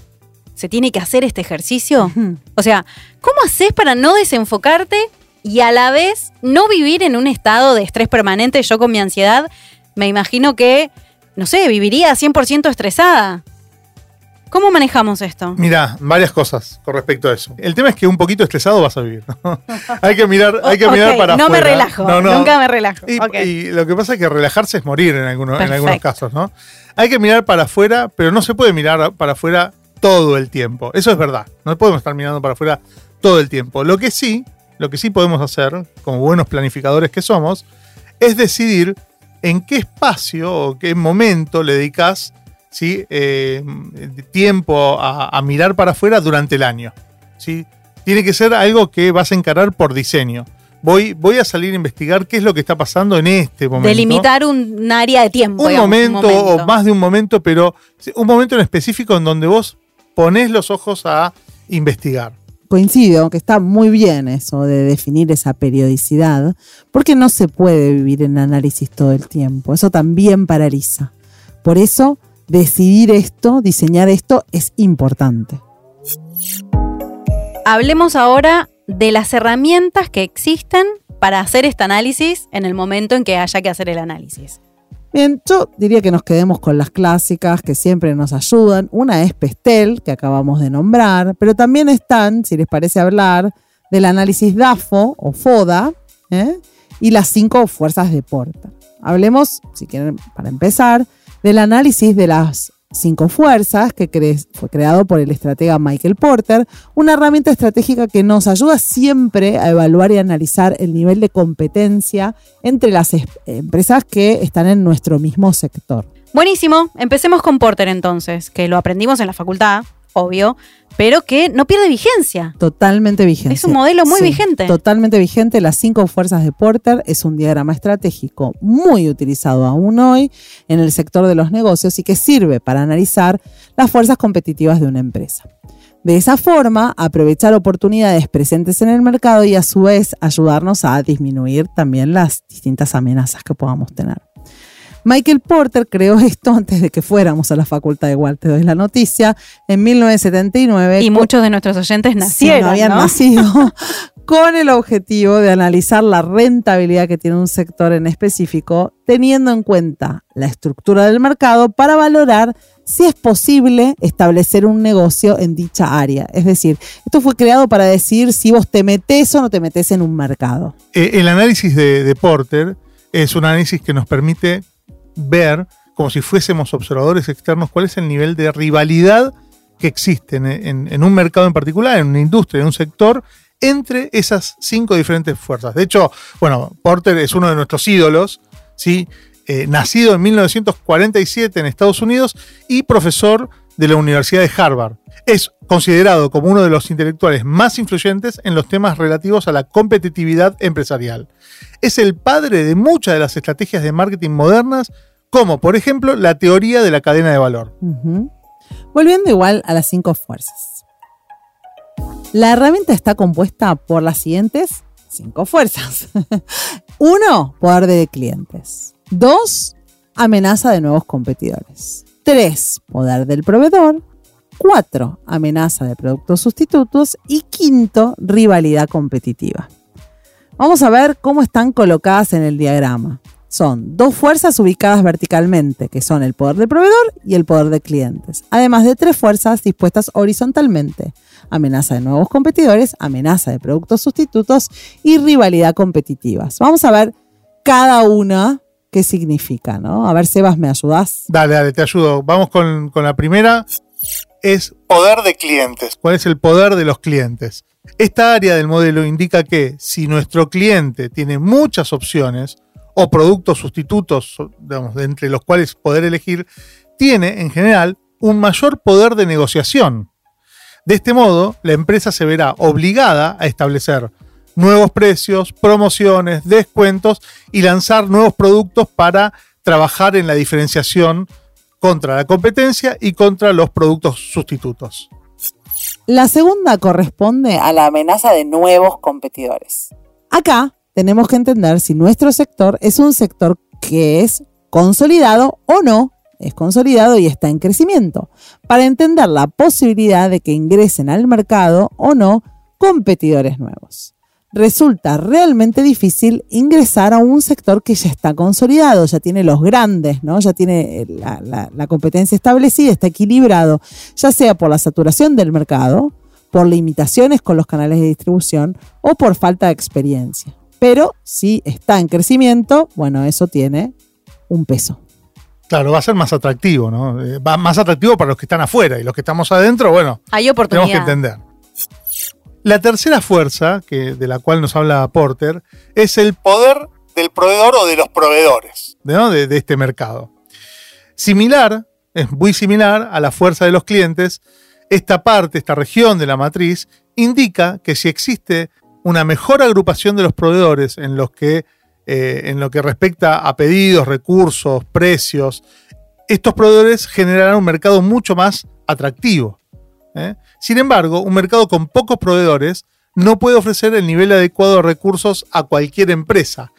se tiene que hacer este ejercicio? O sea, ¿cómo haces para no desenfocarte y a la vez no vivir en un estado de estrés permanente? Yo con mi ansiedad me imagino que, no sé, viviría 100% estresada. ¿Cómo manejamos esto? Mira, varias cosas con respecto a eso. El tema es que un poquito estresado vas a vivir. hay que mirar, hay que mirar para no me afuera. relajo, No, no. nunca me relajo. Y, lo que pasa es que relajarse es morir en algunos, en algunos casos, ¿no? Hay que mirar para afuera, pero no se puede mirar para afuera todo el tiempo. Eso es verdad. No podemos estar mirando para afuera todo el tiempo. Lo que sí, lo que sí podemos hacer, como buenos planificadores que somos, es decidir en qué espacio o qué momento le dedicas ¿sí? eh, tiempo a, a mirar para afuera durante el año. ¿sí? Tiene que ser algo que vas a encarar por diseño. Voy, voy a salir a investigar qué es lo que está pasando en este momento. Delimitar un área de tiempo. un digamos, momento, o más de un momento, pero un momento en específico en donde vos ponés los ojos a investigar. Coincido que está muy bien eso de definir esa periodicidad, porque no se puede vivir en análisis todo el tiempo. Eso también paraliza. Por eso, decidir esto, diseñar esto, es importante. Hablemos ahora de las herramientas que existen para hacer este análisis en el momento en que haya que hacer el análisis. Bien, yo diría que nos quedemos con las clásicas que siempre nos ayudan. Una es Pestel, que acabamos de nombrar, pero también están, si les parece hablar, del análisis DAFO o FODA ¿eh? y las cinco fuerzas de Porter. Hablemos, si quieren, para empezar, del análisis de las cinco fuerzas que fue creado por el estratega Michael Porter, una herramienta estratégica que nos ayuda siempre a evaluar y analizar el nivel de competencia entre las es- empresas que están en nuestro mismo sector. Buenísimo, empecemos con Porter entonces, que lo aprendimos en la facultad, obvio, pero que no pierde vigencia. Totalmente vigente. Es un modelo muy vigente. Totalmente vigente. Las cinco fuerzas de Porter es un diagrama estratégico muy utilizado aún hoy en el sector de los negocios y que sirve para analizar las fuerzas competitivas de una empresa. De esa forma, aprovechar oportunidades presentes en el mercado y a su vez ayudarnos a disminuir también las distintas amenazas que podamos tener. Michael Porter creó esto antes de que fuéramos a la facultad igual, te doy la noticia, en 1979. Y muchos de nuestros oyentes Sí, nacieron, no habían ¿no? nacido con el objetivo de analizar la rentabilidad que tiene un sector en específico, teniendo en cuenta la estructura del mercado para valorar si es posible establecer un negocio en dicha área. Es decir, esto fue creado para decir si vos te metés o no te metés en un mercado. Eh, el análisis de, de Porter es un análisis que nos permite ver, como si fuésemos observadores externos, cuál es el nivel de rivalidad que existe en, un mercado en particular, en una industria, en un sector, entre esas cinco diferentes fuerzas. De hecho, bueno, Porter es uno de nuestros ídolos, ¿sí? Eh, nacido en 1947 en Estados Unidos y profesor de la Universidad de Harvard. Es considerado como uno de los intelectuales más influyentes en los temas relativos a la competitividad empresarial. Es el padre de muchas de las estrategias de marketing modernas, como por ejemplo la teoría de la cadena de valor. Volviendo igual a las cinco fuerzas. La herramienta está compuesta por las siguientes cinco fuerzas. Uno, poder de clientes. Dos, amenaza de nuevos competidores. 3. Poder del proveedor. 4. Amenaza de productos sustitutos. Y quinto, rivalidad competitiva. Vamos a ver cómo están colocadas en el diagrama. Son dos fuerzas ubicadas verticalmente, que son el poder del proveedor y el poder de clientes, además de tres fuerzas dispuestas horizontalmente, amenaza de nuevos competidores, amenaza de productos sustitutos y rivalidad competitivas. Vamos a ver cada una qué significa, ¿no? A ver, Sebas, ¿me ayudas? Dale, dale, te ayudo. Vamos con, con la primera. Es poder de clientes. ¿Cuál es el poder de los clientes? Esta área del modelo indica que si nuestro cliente tiene muchas opciones o productos sustitutos, digamos, entre los cuales poder elegir, tiene en general un mayor poder de negociación. De este modo, la empresa se verá obligada a establecer nuevos precios, promociones, descuentos y lanzar nuevos productos para trabajar en la diferenciación contra la competencia y contra los productos sustitutos. La segunda corresponde a la amenaza de nuevos competidores. Acá tenemos que entender si nuestro sector es un sector que es consolidado o no es consolidado y está en crecimiento, para entender la posibilidad de que ingresen al mercado o no competidores nuevos. Resulta realmente difícil ingresar a un sector que ya está consolidado, ya tiene los grandes, ¿no? ya tiene la, la competencia establecida, está equilibrado, ya sea por la saturación del mercado, por limitaciones con los canales de distribución o por falta de experiencia. Pero si está en crecimiento, bueno, eso tiene un peso. Claro, va a ser más atractivo, ¿no? Eh, va más atractivo para los que están afuera y los que estamos adentro, bueno, Hay oportunidad. tenemos que entender. La tercera fuerza, que, de la cual nos habla Porter, es el poder del proveedor o de los proveedores de, este mercado. Similar, es muy similar a la fuerza de los clientes, esta parte, esta región de la matriz, indica que si existe una mejor agrupación de los proveedores en eh, en lo que respecta a pedidos, recursos, precios, estos proveedores generarán un mercado mucho más atractivo. ¿Eh? Sin embargo, un mercado con pocos proveedores no puede ofrecer el nivel adecuado de recursos a cualquier empresa.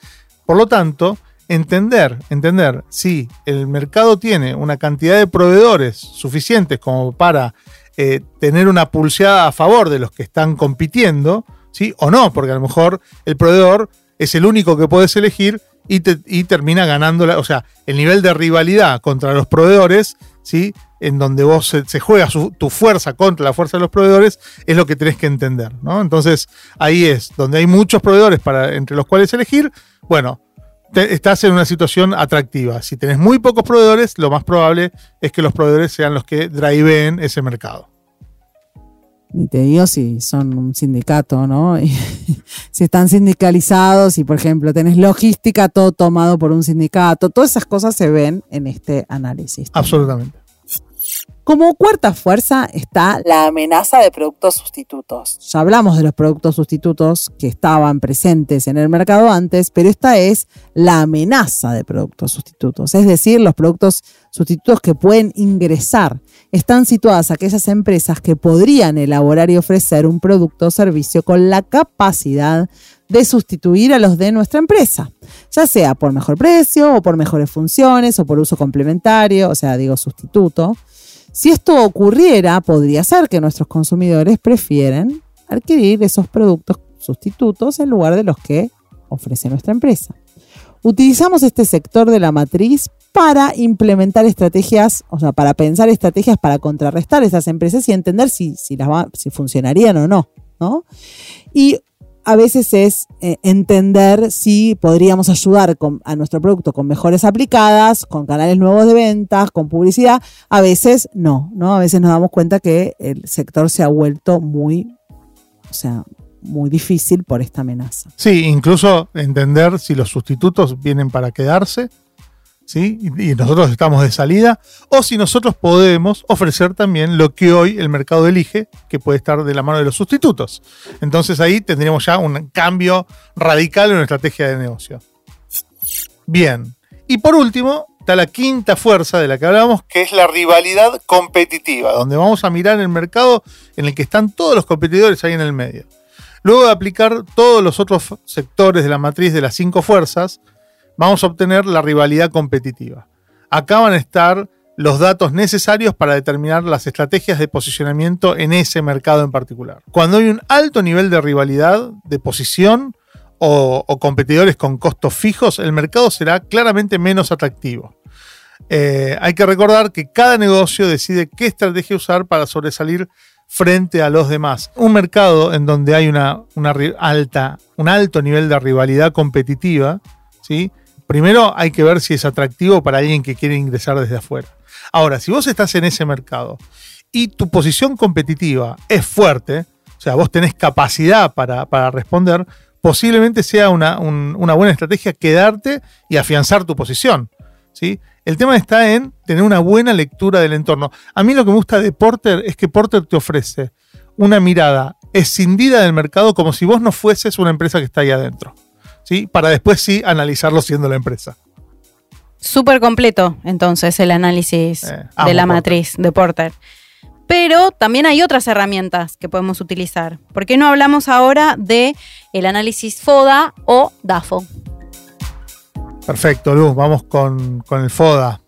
Por lo tanto, entender, entender si el mercado tiene una cantidad de proveedores suficientes como para eh, tener una pulseada a favor de los que están compitiendo, ¿sí? O no, porque a lo mejor el proveedor es el único que puedes elegir y, termina ganando, o sea, el nivel de rivalidad contra los proveedores, ¿sí? En donde vos se, juega tu fuerza contra la fuerza de los proveedores, es lo que tenés que entender. ¿no? Entonces, ahí es, donde hay muchos proveedores para, entre los cuales elegir, bueno, estás en una situación atractiva. Si tenés muy pocos proveedores, lo más probable es que los proveedores sean los que driveen ese mercado ni te digo si son un sindicato, ¿no? si están sindicalizados y, por ejemplo, tenés logística todo tomado por un sindicato, todas esas cosas se ven en este análisis. Absolutamente. Como cuarta fuerza está la amenaza de productos sustitutos. Ya hablamos de los productos sustitutos que estaban presentes en el mercado antes, pero esta es la amenaza de productos sustitutos, es decir, los productos sustitutos que pueden ingresar. Están situadas aquellas empresas que podrían elaborar y ofrecer un producto o servicio con la capacidad de sustituir a los de nuestra empresa, ya sea por mejor precio o por mejores funciones o por uso complementario, o sea, digo sustituto. Si esto ocurriera, podría ser que nuestros consumidores prefieren adquirir esos productos sustitutos en lugar de los que ofrece nuestra empresa. Utilizamos este sector de la matriz para implementar estrategias, o sea, para pensar estrategias para contrarrestar esas empresas y entender si, si, las si funcionarían o no, no. Y a veces es eh, entender si podríamos ayudar a nuestro producto con mejores aplicadas, con canales nuevos de ventas, con publicidad. A veces no, ¿no? A veces nos damos cuenta que el sector se ha vuelto muy, o sea, muy difícil por esta amenaza. Sí, incluso entender si los sustitutos vienen para quedarse y, nosotros estamos de salida, o si nosotros podemos ofrecer también lo que hoy el mercado elige, que puede estar de la mano de los sustitutos. Entonces ahí tendríamos ya un cambio radical en nuestra estrategia de negocio. Bien, y por último, está la quinta fuerza de la que hablamos, que es la rivalidad competitiva, donde vamos a mirar el mercado en el que están todos los competidores ahí en el medio. Luego de aplicar todos los otros sectores de la matriz de las cinco fuerzas, vamos a obtener la rivalidad competitiva. Acá van a estar los datos necesarios para determinar las estrategias de posicionamiento en ese mercado en particular. Cuando hay un alto nivel de rivalidad, de posición o, competidores con costos fijos, el mercado será claramente menos atractivo. Eh, hay que recordar que cada negocio decide qué estrategia usar para sobresalir frente a los demás. Un mercado en donde hay una, alta, un alto nivel de rivalidad competitiva, ¿sí? Primero hay que ver si es atractivo para alguien que quiere ingresar desde afuera. Ahora, si vos estás en ese mercado y tu posición competitiva es fuerte, o sea, vos tenés capacidad para, para responder, posiblemente sea una, un- una buena estrategia quedarte y afianzar tu posición. ¿sí? El tema está en tener una buena lectura del entorno. A mí lo que me gusta de Porter es que Porter te ofrece una mirada escindida del mercado como si vos no fueses una empresa que está ahí adentro. ¿Sí? Para después sí analizarlo siendo la empresa. Súper completo, entonces, el análisis Eh, de la Porter. matriz de Porter. Pero también hay otras herramientas que podemos utilizar. ¿Por qué no hablamos ahora de el análisis FODA o DAFO? Perfecto, Luz, vamos con, con el FODA.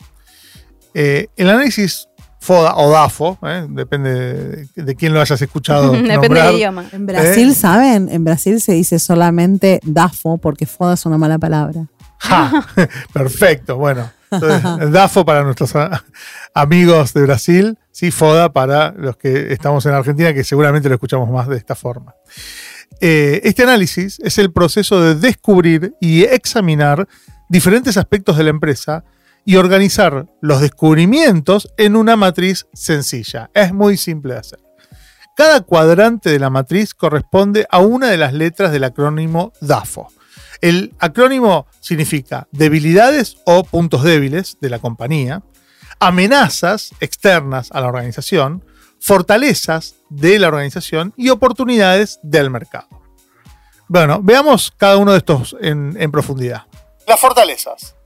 Eh, el análisis FODA o DAFO, ¿eh? depende de, de quién lo hayas escuchado. Depende del idioma. En Brasil, ¿Eh? ¿saben? En Brasil se dice solamente DAFO porque FODA es una mala palabra. Ja, perfecto, bueno. Entonces, DAFO para nuestros amigos de Brasil, sí, FODA para los que estamos en Argentina, que seguramente lo escuchamos más de esta forma. Eh, este análisis es el proceso de descubrir y examinar diferentes aspectos de la empresa y organizar los descubrimientos en una matriz sencilla. Es muy simple de hacer. Cada cuadrante de la matriz corresponde a una de las letras del acrónimo DAFO. El acrónimo significa debilidades o puntos débiles de la compañía, amenazas externas a la organización, fortalezas de la organización y oportunidades del mercado. Bueno, veamos cada uno de estos en, en profundidad. Las fortalezas.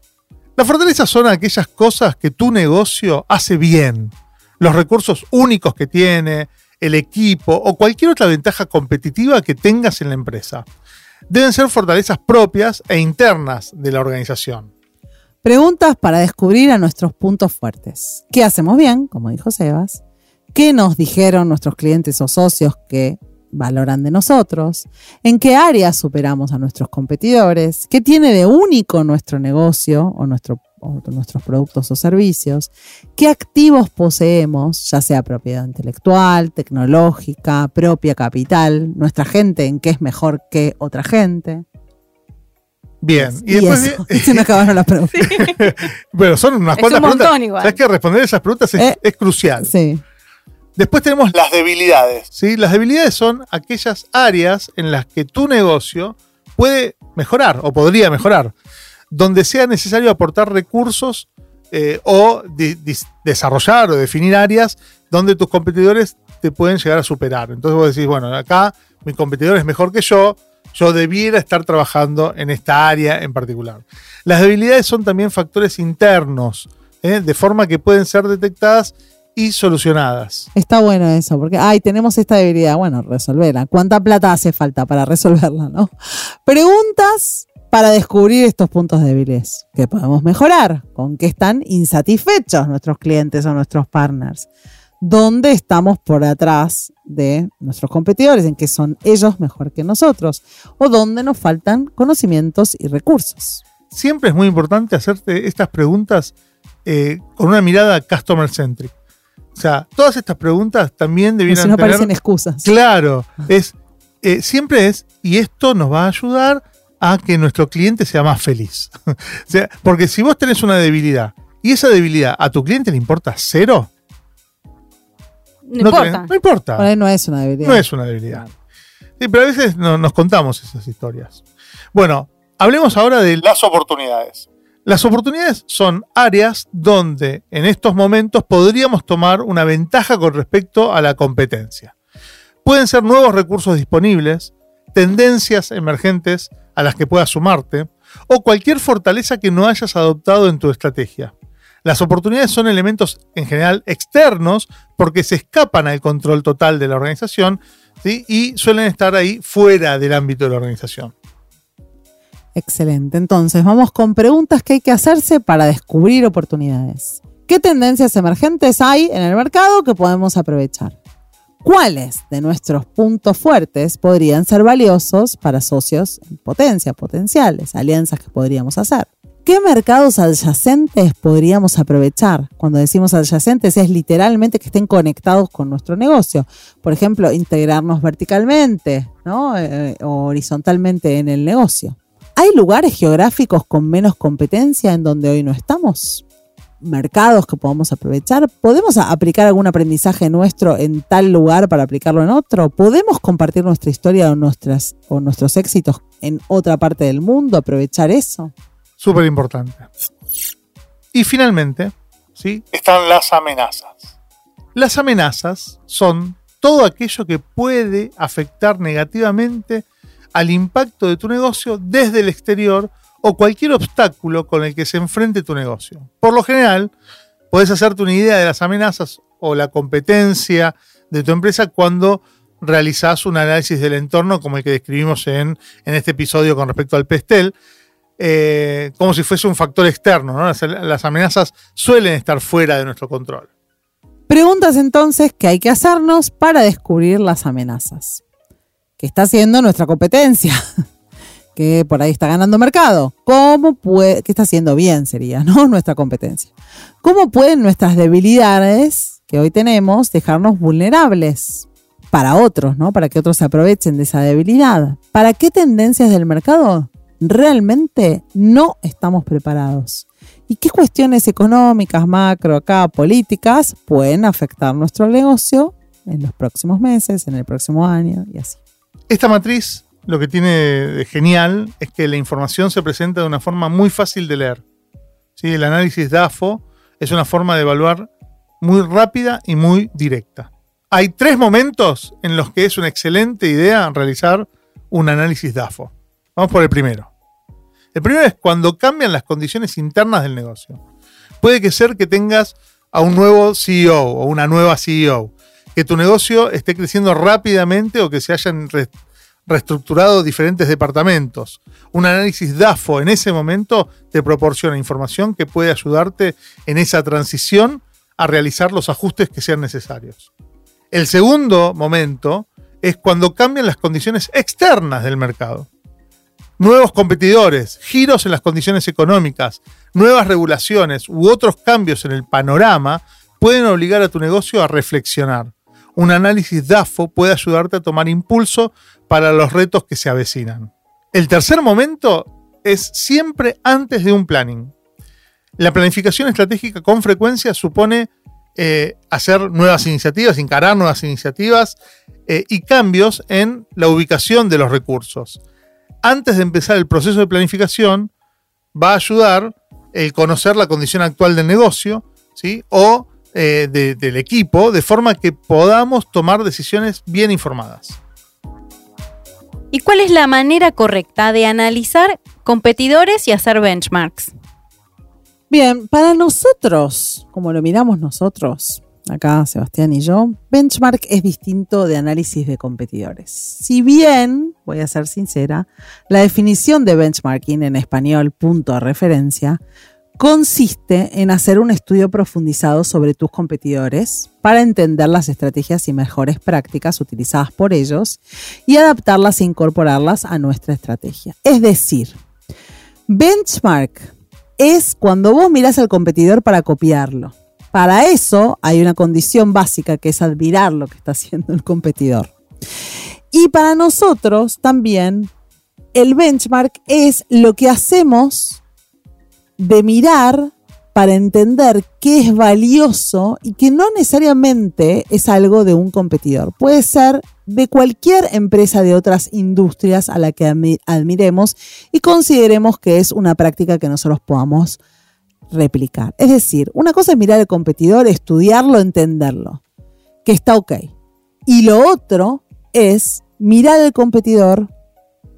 Las fortalezas son aquellas cosas que tu negocio hace bien, los recursos únicos que tiene, el equipo o cualquier otra ventaja competitiva que tengas en la empresa. Deben ser fortalezas propias e internas de la organización. Preguntas para descubrir a nuestros puntos fuertes. ¿Qué hacemos bien, como dijo Sebas? ¿Qué nos dijeron nuestros clientes o socios que valoran de nosotros? ¿En qué áreas superamos a nuestros competidores? ¿Qué tiene de único nuestro negocio o, nuestro, o nuestros productos o servicios? ¿Qué activos poseemos, ya sea propiedad intelectual, tecnológica, propia capital? ¿Nuestra gente en qué es mejor que otra gente? Bien. Y, después eso. se me acabaron las preguntas. bueno, son unas Es cuantas un montón preguntas. igual. ¿Sabes que responder esas preguntas es, Eh, es crucial? Sí. Después tenemos las debilidades. ¿sí? Las debilidades son aquellas áreas en las que tu negocio puede mejorar o podría mejorar, donde sea necesario aportar recursos eh, o desarrollar o definir áreas donde tus competidores te pueden llegar a superar. Entonces vos decís, bueno, acá mi competidor es mejor que yo, yo debiera estar trabajando en esta área en particular. Las debilidades son también factores internos, ¿eh? de forma que pueden ser detectadas y solucionadas. Está bueno eso, porque, ay, tenemos esta debilidad. Bueno, resolverla. ¿Cuánta plata hace falta para resolverla, no? Preguntas para descubrir estos puntos débiles. ¿Qué podemos mejorar? ¿Con qué están insatisfechos nuestros clientes o nuestros partners? ¿Dónde estamos por atrás de nuestros competidores? ¿En qué son ellos mejor que nosotros? ¿O dónde nos faltan conocimientos y recursos? Siempre es muy importante hacerte estas preguntas eh, con una mirada customer centric. O sea, todas estas preguntas también debieran si no tener parecen excusas. Claro, es, eh, siempre es, y esto nos va a ayudar a que nuestro cliente sea más feliz. o sea, porque si vos tenés una debilidad y esa debilidad a tu cliente le importa cero, No, no, importa. tenés- no importa. Por ahí no es una debilidad. No es una debilidad. Sí, pero a veces no- nos contamos esas historias. Bueno, hablemos ahora de las oportunidades. Las oportunidades son áreas donde en estos momentos podríamos tomar una ventaja con respecto a la competencia. Pueden ser nuevos recursos disponibles, tendencias emergentes a las que puedas sumarte, o cualquier fortaleza que no hayas adoptado en tu estrategia. Las oportunidades son elementos en general externos porque se escapan al control total de la organización y suelen estar ahí fuera del ámbito de la organización. Excelente. Entonces, vamos con preguntas que hay que hacerse para descubrir oportunidades. ¿Qué tendencias emergentes hay en el mercado que podemos aprovechar? ¿Cuáles de nuestros puntos fuertes podrían ser valiosos para socios en potencia, potenciales, alianzas que podríamos hacer? ¿Qué mercados adyacentes podríamos aprovechar? Cuando decimos adyacentes es literalmente que estén conectados con nuestro negocio. Por ejemplo, integrarnos verticalmente ¿no? Eh, o horizontalmente en el negocio. ¿Hay lugares geográficos con menos competencia en donde hoy no estamos? mercados que podamos aprovechar? ¿Podemos aplicar algún aprendizaje nuestro en tal lugar para aplicarlo en otro? ¿Podemos compartir nuestra historia o, nuestras, o nuestros éxitos en otra parte del mundo? ¿Aprovechar eso? Súper importante. Y finalmente, ¿sí? están las amenazas. Las amenazas son todo aquello que puede afectar negativamente al impacto de tu negocio desde el exterior o cualquier obstáculo con el que se enfrente tu negocio. Por lo general, puedes hacerte una idea de las amenazas o la competencia de tu empresa cuando realizas un análisis del entorno como el que describimos en, este episodio con respecto al pestel, eh, como si fuese un factor externo. las amenazas suelen estar fuera de nuestro control. Preguntas entonces que hay que hacernos para descubrir las amenazas. ¿Qué está haciendo nuestra competencia? que por ahí está ganando mercado. ¿Cómo puede, qué está haciendo bien sería, ¿no? Nuestra competencia. ¿Cómo pueden nuestras debilidades que hoy tenemos dejarnos vulnerables para otros, ¿no? Para que otros se aprovechen de esa debilidad. ¿Para qué tendencias del mercado realmente no estamos preparados? ¿Y qué cuestiones económicas, macro, acá, políticas pueden afectar nuestro negocio en los próximos meses, en el próximo año y así? Esta matriz lo que tiene de genial es que la información se presenta de una forma muy fácil de leer. ¿Sí? El análisis DAFO es una forma de evaluar muy rápida y muy directa. Hay tres momentos en los que es una excelente idea realizar un análisis DAFO. Vamos por el primero. El primero es cuando cambian las condiciones internas del negocio. Puede que ser que tengas a un nuevo CEO o una nueva CEO, que tu negocio esté creciendo rápidamente o que se hayan reestructurado diferentes departamentos. Un análisis DAFO en ese momento te proporciona información que puede ayudarte en esa transición a realizar los ajustes que sean necesarios. El segundo momento es cuando cambian las condiciones externas del mercado. Nuevos competidores, giros en las condiciones económicas, nuevas regulaciones u otros cambios en el panorama pueden obligar a tu negocio a reflexionar un análisis DAFO puede ayudarte a tomar impulso para los retos que se avecinan. El tercer momento es siempre antes de un planning. La planificación estratégica con frecuencia supone eh, hacer nuevas iniciativas, encarar nuevas iniciativas eh, y cambios en la ubicación de los recursos. Antes de empezar el proceso de planificación, va a ayudar el conocer la condición actual del negocio, ¿sí? O eh, del equipo, de forma que podamos tomar decisiones bien informadas. ¿Y cuál es la manera correcta de analizar competidores y hacer benchmarks? Bien, para nosotros, como lo miramos nosotros, acá Sebastián y yo, benchmark es distinto de análisis de competidores. Si bien, voy a ser sincera, la definición de benchmarking en español, punto de referencia, consiste en hacer un estudio profundizado sobre tus competidores para entender las estrategias y mejores prácticas utilizadas por ellos y adaptarlas e incorporarlas a nuestra estrategia. Es decir, benchmark es cuando vos mirás al competidor para copiarlo. Para eso hay una condición básica que es admirar lo que está haciendo el competidor. Y para nosotros también el benchmark es lo que hacemos de mirar para entender qué es valioso y que no necesariamente es algo de un competidor. Puede ser de cualquier empresa de otras industrias a la que admiremos y consideremos que es una práctica que nosotros podamos replicar. Es decir, una cosa es mirar al competidor, estudiarlo, entenderlo, que está ok. Y lo otro es mirar al competidor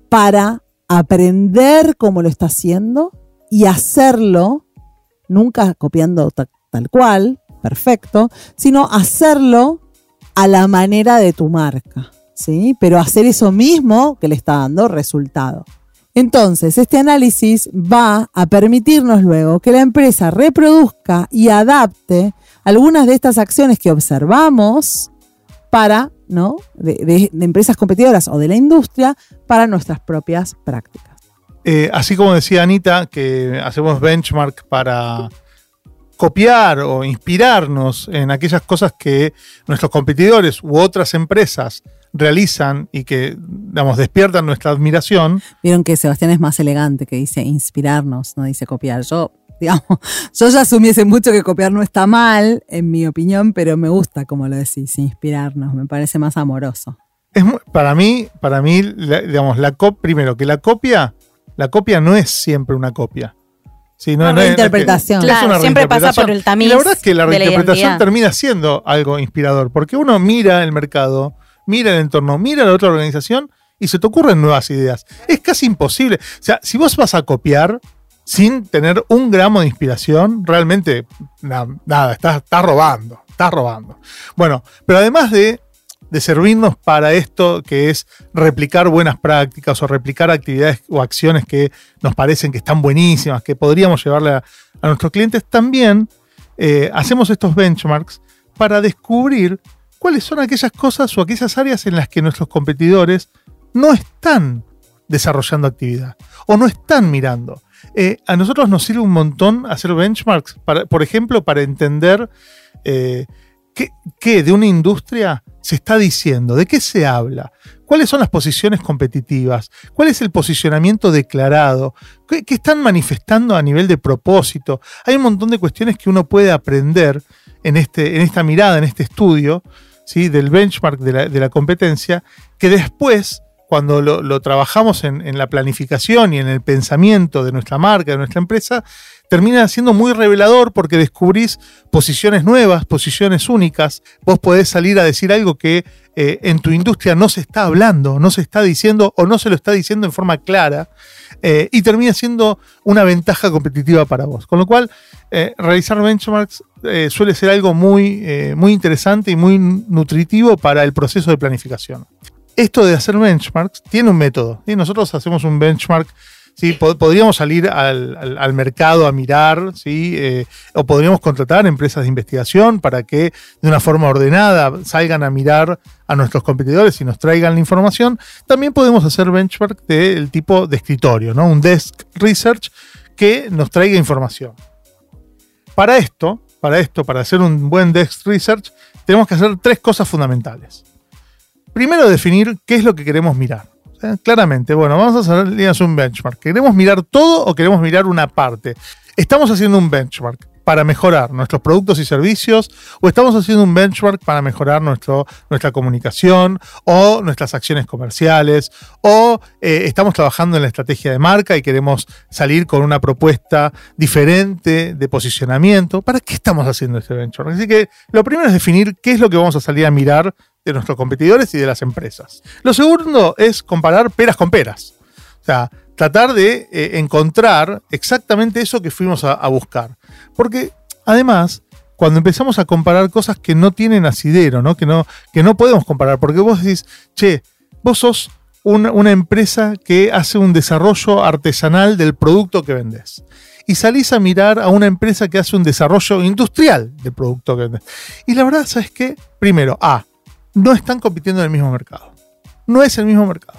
para aprender cómo lo está haciendo y hacerlo, nunca copiando tal cual, perfecto, sino hacerlo a la manera de tu marca, ¿sí? Pero hacer eso mismo que le está dando resultado. Entonces, este análisis va a permitirnos luego que la empresa reproduzca y adapte algunas de estas acciones que observamos para, ¿no? De, empresas competidoras o de la industria para nuestras propias prácticas. Eh, así como decía Anita, que hacemos benchmark para copiar o inspirarnos en aquellas cosas que nuestros competidores u otras empresas realizan y que, digamos, despiertan nuestra admiración. Vieron que Sebastián es más elegante, que dice inspirarnos, no dice copiar. Yo, digamos, yo ya asumiese mucho que copiar no está mal, en mi opinión, pero me gusta como lo decís, inspirarnos, me parece más amoroso. Es para mí, para mí, digamos, la primero, que la copia, la copia no es siempre una copia. Sí, no, una interpretación. siempre pasa por el tamiz. la verdad es que la reinterpretación termina siendo algo inspirador, porque uno mira el mercado, mira el entorno, mira la otra organización y se te ocurren nuevas ideas. Es casi imposible. O sea, si vos vas a copiar sin tener un gramo de inspiración, realmente nada, estás, robando, estás robando. Bueno, pero además de, servirnos para esto que es replicar buenas prácticas o replicar actividades o acciones que nos parecen que están buenísimas, que podríamos llevarle a, nuestros clientes, también eh, hacemos estos benchmarks para descubrir cuáles son aquellas cosas o aquellas áreas en las que nuestros competidores no están desarrollando actividad o no están mirando. Eh, a nosotros nos sirve un montón hacer benchmarks, por ejemplo, para entender eh, qué, de una industria se está diciendo, de qué se habla, cuáles son las posiciones competitivas, cuál es el posicionamiento declarado, qué, están manifestando a nivel de propósito. Hay un montón de cuestiones que uno puede aprender en, este, en esta mirada, en este estudio, del benchmark de la, competencia, que después, cuando lo, trabajamos en, la planificación y en el pensamiento de nuestra marca, de nuestra empresa, termina siendo muy revelador porque descubrís posiciones nuevas, posiciones únicas. Vos podés salir a decir algo que eh, en tu industria no se está hablando, no se está diciendo o no se lo está diciendo en forma clara eh, y termina siendo una ventaja competitiva para vos. Con lo cual, eh, realizar benchmarks suele ser algo muy, muy interesante y muy nutritivo para el proceso de planificación. Esto de hacer benchmarks tiene un método. y Nosotros hacemos un benchmark podríamos salir al, mercado a mirar. Eh, o podríamos contratar empresas de investigación para que de una forma ordenada salgan a mirar a nuestros competidores y nos traigan la información. También podemos hacer benchmark del tipo de escritorio, un desk research que nos traiga información. Para esto, para esto, para hacer un buen desk research, tenemos que hacer tres cosas fundamentales. Primero, definir qué es lo que queremos mirar. Eh, claramente, bueno, vamos a hacer un benchmark. ¿Queremos mirar todo o queremos mirar una parte? Estamos haciendo un benchmark para mejorar nuestros productos y servicios o estamos haciendo un benchmark para mejorar nuestro, nuestra comunicación o nuestras acciones comerciales o eh, estamos trabajando en la estrategia de marca y queremos salir con una propuesta diferente de posicionamiento. ¿Para qué estamos haciendo este benchmark? Así que lo primero es definir qué es lo que vamos a salir a mirar de nuestros competidores y de las empresas. Lo segundo es comparar peras con peras. O sea, tratar de eh, encontrar exactamente eso que fuimos a, buscar. Porque además, cuando empezamos a comparar cosas que no tienen asidero, ¿no? Que, no, que no podemos comparar, porque vos decís, che, vos sos una, empresa que hace un desarrollo artesanal del producto que vendés y salís a mirar a una empresa que hace un desarrollo industrial del producto que vendes. Y la verdad, ¿sabes qué? Primero, A, no están compitiendo en el mismo mercado. No es el mismo mercado.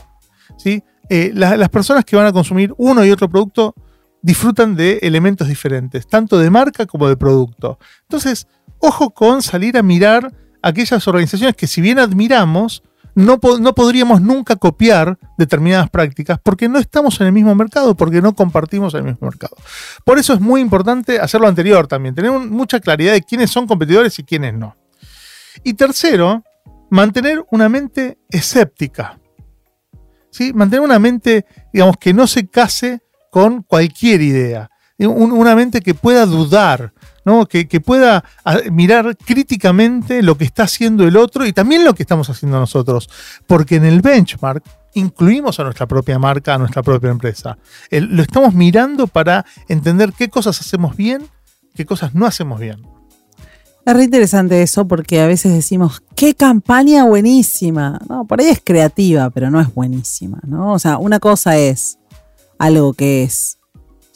¿sí? Eh, las personas que van a consumir uno y otro producto disfrutan de elementos diferentes, tanto de marca como de producto. Entonces, ojo con salir a mirar aquellas organizaciones que si bien admiramos, no, no, podríamos nunca copiar determinadas prácticas porque no estamos en el mismo mercado, porque no compartimos el mismo mercado. Por eso es muy importante hacer lo anterior también, tener mucha claridad de quiénes son competidores y quiénes no. Y tercero, mantener una mente escéptica. ¿sí? Mantener una mente, digamos, que no se case con cualquier idea. Una mente que pueda dudar, ¿no? que, pueda ah, mirar críticamente lo que está haciendo el otro y también lo que estamos haciendo nosotros. Porque en el benchmark incluimos a nuestra propia marca, a nuestra propia empresa. lo estamos mirando para entender qué cosas hacemos bien, qué cosas no hacemos bien. Es re interesante eso porque a veces decimos, qué campaña buenísima. No, por ahí es creativa, pero no es buenísima, ¿no? O sea, una cosa es algo que es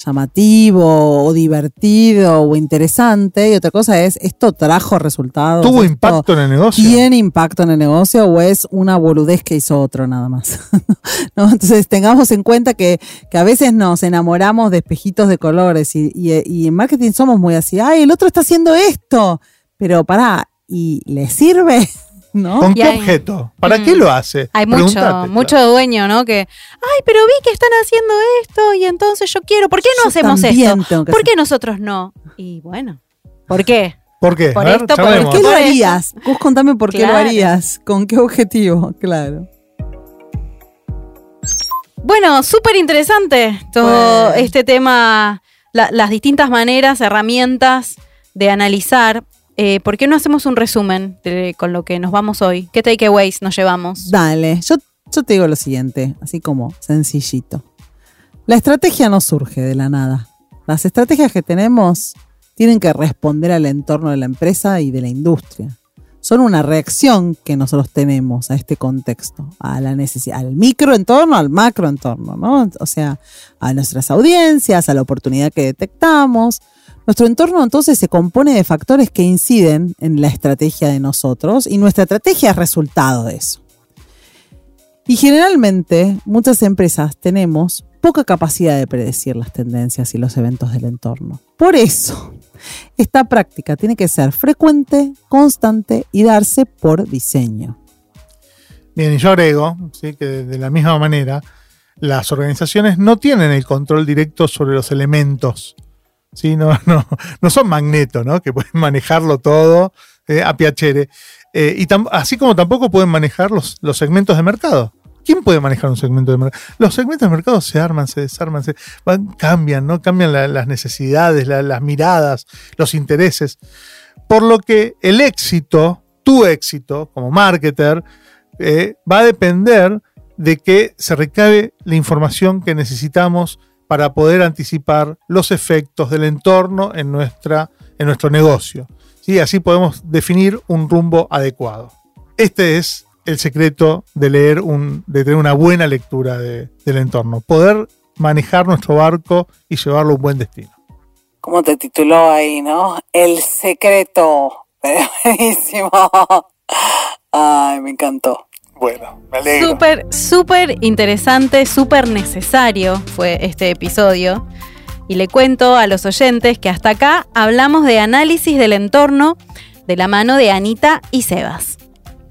llamativo o divertido o interesante y otra cosa es esto trajo resultados. ¿Tuvo impacto en el negocio? ¿Tiene impacto en el negocio o es una boludez que hizo otro nada más? ¿No? Entonces tengamos en cuenta que, que, a veces nos enamoramos de espejitos de colores y, y, y en marketing somos muy así, ay, el otro está haciendo esto, pero pará, ¿y le sirve? ¿No? ¿Con Y qué hay- objeto? ¿Para Mm. qué lo hace? Hay mucho, mucho dueño, ¿no? Que, ay, pero vi que están haciendo esto y entonces yo quiero. ¿Por qué no Yo hacemos esto? ¿Por hacer- qué nosotros no? Y bueno, ¿por qué? ¿Por qué? Por ver, esto, por charlemos. ¿Por qué lo harías? Vos contame por qué lo harías, con qué objetivo, claro. Bueno, súper interesante todo Bueno. este tema, la- las distintas maneras, herramientas de analizar. Eh, ¿Por qué no hacemos un resumen con lo que nos vamos hoy? ¿Qué takeaways nos llevamos? Dale, yo, yo te digo lo siguiente, así como sencillito. La estrategia no surge de la nada. Las estrategias que tenemos tienen que responder al entorno de la empresa y de la industria. Son una reacción que nosotros tenemos a este contexto, a la necesidad, al microentorno, al macroentorno, ¿no? O sea, a nuestras audiencias, a la oportunidad que detectamos. Nuestro entorno entonces se compone de factores que inciden en la estrategia de nosotros y nuestra estrategia es resultado de eso. Y generalmente muchas empresas tenemos poca capacidad de predecir las tendencias y los eventos del entorno. Por eso, esta práctica tiene que ser frecuente, constante y darse por diseño. Bien, y yo agrego ¿sí? que de, de la misma manera, las organizaciones no tienen el control directo sobre los elementos. ¿Sí? No, no, no son magnetos, ¿no? que pueden manejarlo todo eh, a piacere. Eh, y así como tampoco pueden manejar los, los segmentos de mercado. ¿Quién puede manejar un segmento de mercado? Los segmentos de mercado se arman, se desarman, se van, cambian, ¿no? Cambian la- las necesidades, la- las miradas, los intereses. Por lo que el éxito, tu éxito como marketer, eh, va a depender de que se recabe la información que necesitamos para poder anticipar los efectos del entorno en, nuestra, en nuestro negocio. ¿sí? Así podemos definir un rumbo adecuado. Este es el secreto de leer un, de tener una buena lectura de- del entorno. Poder manejar nuestro barco y llevarlo a un buen destino. ¿Cómo te tituló ahí, no? El secreto. Buenísimo. Ay, me encantó. Bueno, me alegro. Súper, súper interesante, súper necesario fue este episodio. Y le cuento a los oyentes que hasta acá hablamos de análisis del entorno de la mano de Anita y Sebas.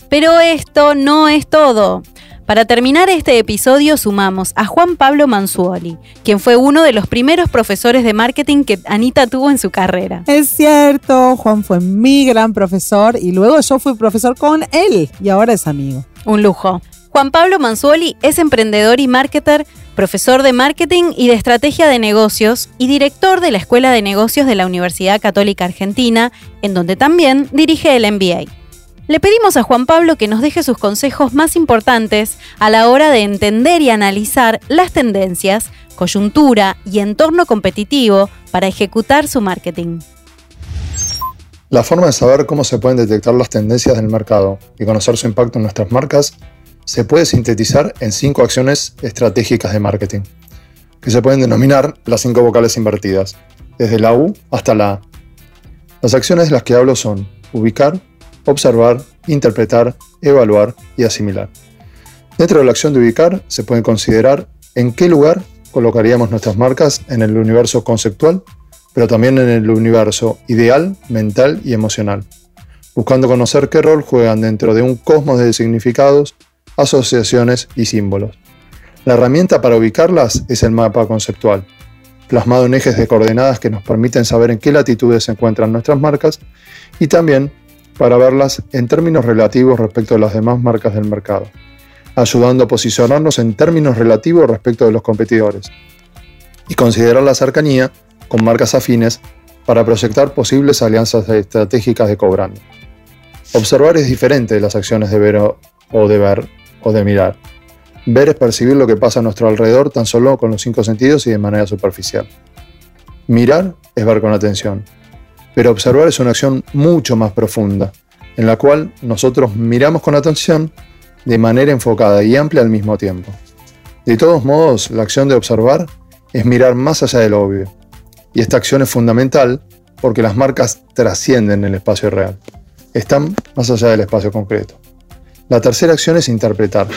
Pero esto no es todo. Para terminar este episodio sumamos a Juan Pablo Manzuoli, quien fue uno de los primeros profesores de marketing que Anita tuvo en su carrera. Es cierto, Juan fue mi gran profesor y luego yo fui profesor con él y ahora es amigo. Un lujo. Juan Pablo Manzuoli es emprendedor y marketer, profesor de marketing y de estrategia de negocios y director de la Escuela de Negocios de la Universidad Católica Argentina, en donde también dirige el MBA. Le pedimos a Juan Pablo que nos deje sus consejos más importantes a la hora de entender y analizar las tendencias, coyuntura y entorno competitivo para ejecutar su marketing. La forma de saber cómo se pueden detectar las tendencias del mercado y conocer su impacto en nuestras marcas se puede sintetizar en cinco acciones estratégicas de marketing, que se pueden denominar las cinco vocales invertidas, desde la U hasta la A. Las acciones de las que hablo son ubicar, observar, interpretar, evaluar y asimilar. Dentro de la acción de ubicar se puede considerar en qué lugar colocaríamos nuestras marcas en el universo conceptual pero también en el universo ideal, mental y emocional, buscando conocer qué rol juegan dentro de un cosmos de significados, asociaciones y símbolos. La herramienta para ubicarlas es el mapa conceptual, plasmado en ejes de coordenadas que nos permiten saber en qué latitudes se encuentran nuestras marcas y también para verlas en términos relativos respecto a las demás marcas del mercado, ayudando a posicionarnos en términos relativos respecto de los competidores y considerar la cercanía con marcas afines para proyectar posibles alianzas estratégicas de cobrando. Observar es diferente de las acciones de ver o de ver o de mirar. Ver es percibir lo que pasa a nuestro alrededor tan solo con los cinco sentidos y de manera superficial. Mirar es ver con atención. Pero observar es una acción mucho más profunda, en la cual nosotros miramos con atención de manera enfocada y amplia al mismo tiempo. De todos modos, la acción de observar es mirar más allá del obvio. Y esta acción es fundamental porque las marcas trascienden el espacio real. Están más allá del espacio concreto. La tercera acción es interpretar.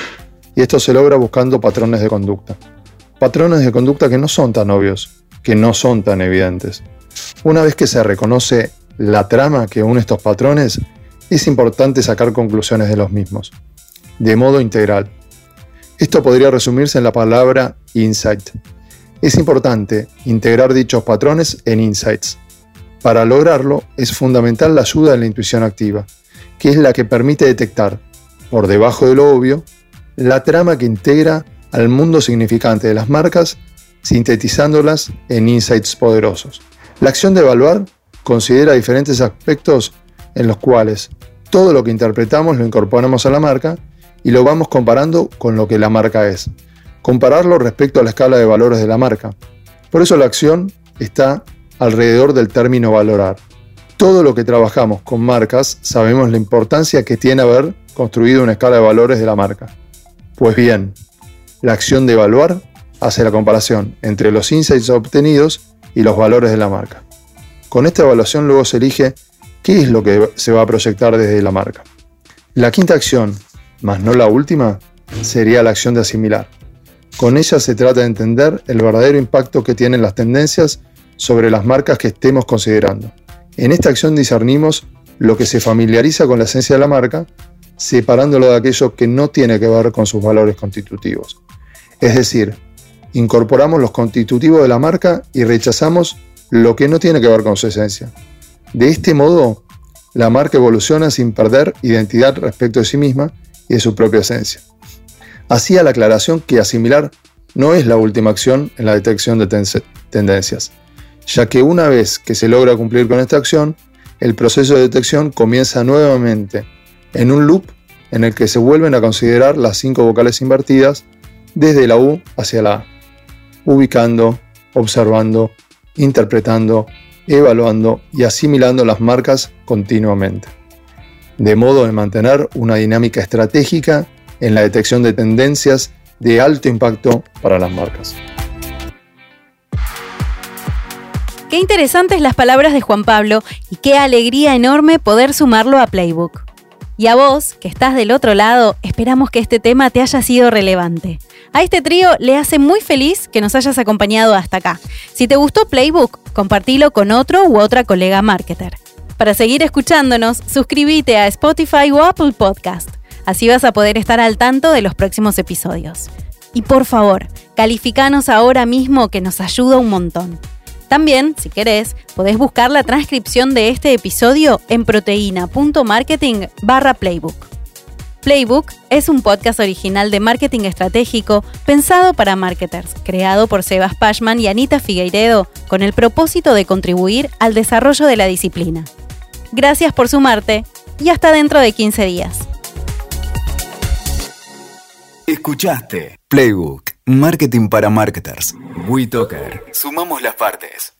Y esto se logra buscando patrones de conducta. Patrones de conducta que no son tan obvios, que no son tan evidentes. Una vez que se reconoce la trama que une estos patrones, es importante sacar conclusiones de los mismos, de modo integral. Esto podría resumirse en la palabra insight. Es importante integrar dichos patrones en insights. Para lograrlo es fundamental la ayuda de la intuición activa, que es la que permite detectar, por debajo de lo obvio, la trama que integra al mundo significante de las marcas, sintetizándolas en insights poderosos. La acción de evaluar considera diferentes aspectos en los cuales todo lo que interpretamos lo incorporamos a la marca y lo vamos comparando con lo que la marca es. Compararlo respecto a la escala de valores de la marca. Por eso la acción está alrededor del término valorar. Todo lo que trabajamos con marcas sabemos la importancia que tiene haber construido una escala de valores de la marca. Pues bien, la acción de evaluar hace la comparación entre los insights obtenidos y los valores de la marca. Con esta evaluación luego se elige qué es lo que se va a proyectar desde la marca. La quinta acción, más no la última, sería la acción de asimilar. Con ella se trata de entender el verdadero impacto que tienen las tendencias sobre las marcas que estemos considerando. En esta acción discernimos lo que se familiariza con la esencia de la marca, separándolo de aquello que no tiene que ver con sus valores constitutivos. Es decir, incorporamos los constitutivos de la marca y rechazamos lo que no tiene que ver con su esencia. De este modo, la marca evoluciona sin perder identidad respecto de sí misma y de su propia esencia. Hacía la aclaración que asimilar no es la última acción en la detección de tendencias, ya que una vez que se logra cumplir con esta acción, el proceso de detección comienza nuevamente en un loop en el que se vuelven a considerar las cinco vocales invertidas desde la U hacia la A, ubicando, observando, interpretando, evaluando y asimilando las marcas continuamente, de modo de mantener una dinámica estratégica en la detección de tendencias de alto impacto para las marcas. Qué interesantes las palabras de Juan Pablo y qué alegría enorme poder sumarlo a Playbook. Y a vos, que estás del otro lado, esperamos que este tema te haya sido relevante. A este trío le hace muy feliz que nos hayas acompañado hasta acá. Si te gustó Playbook, compartilo con otro u otra colega marketer. Para seguir escuchándonos, suscríbete a Spotify o Apple Podcast. Así vas a poder estar al tanto de los próximos episodios. Y por favor, calificanos ahora mismo que nos ayuda un montón. También, si querés, podés buscar la transcripción de este episodio en proteína.marketing barra playbook. Playbook es un podcast original de marketing estratégico pensado para marketers, creado por Sebas Pashman y Anita Figueiredo con el propósito de contribuir al desarrollo de la disciplina. Gracias por sumarte y hasta dentro de 15 días. Escuchaste Playbook, Marketing para Marketers. WeToker. Sumamos las partes.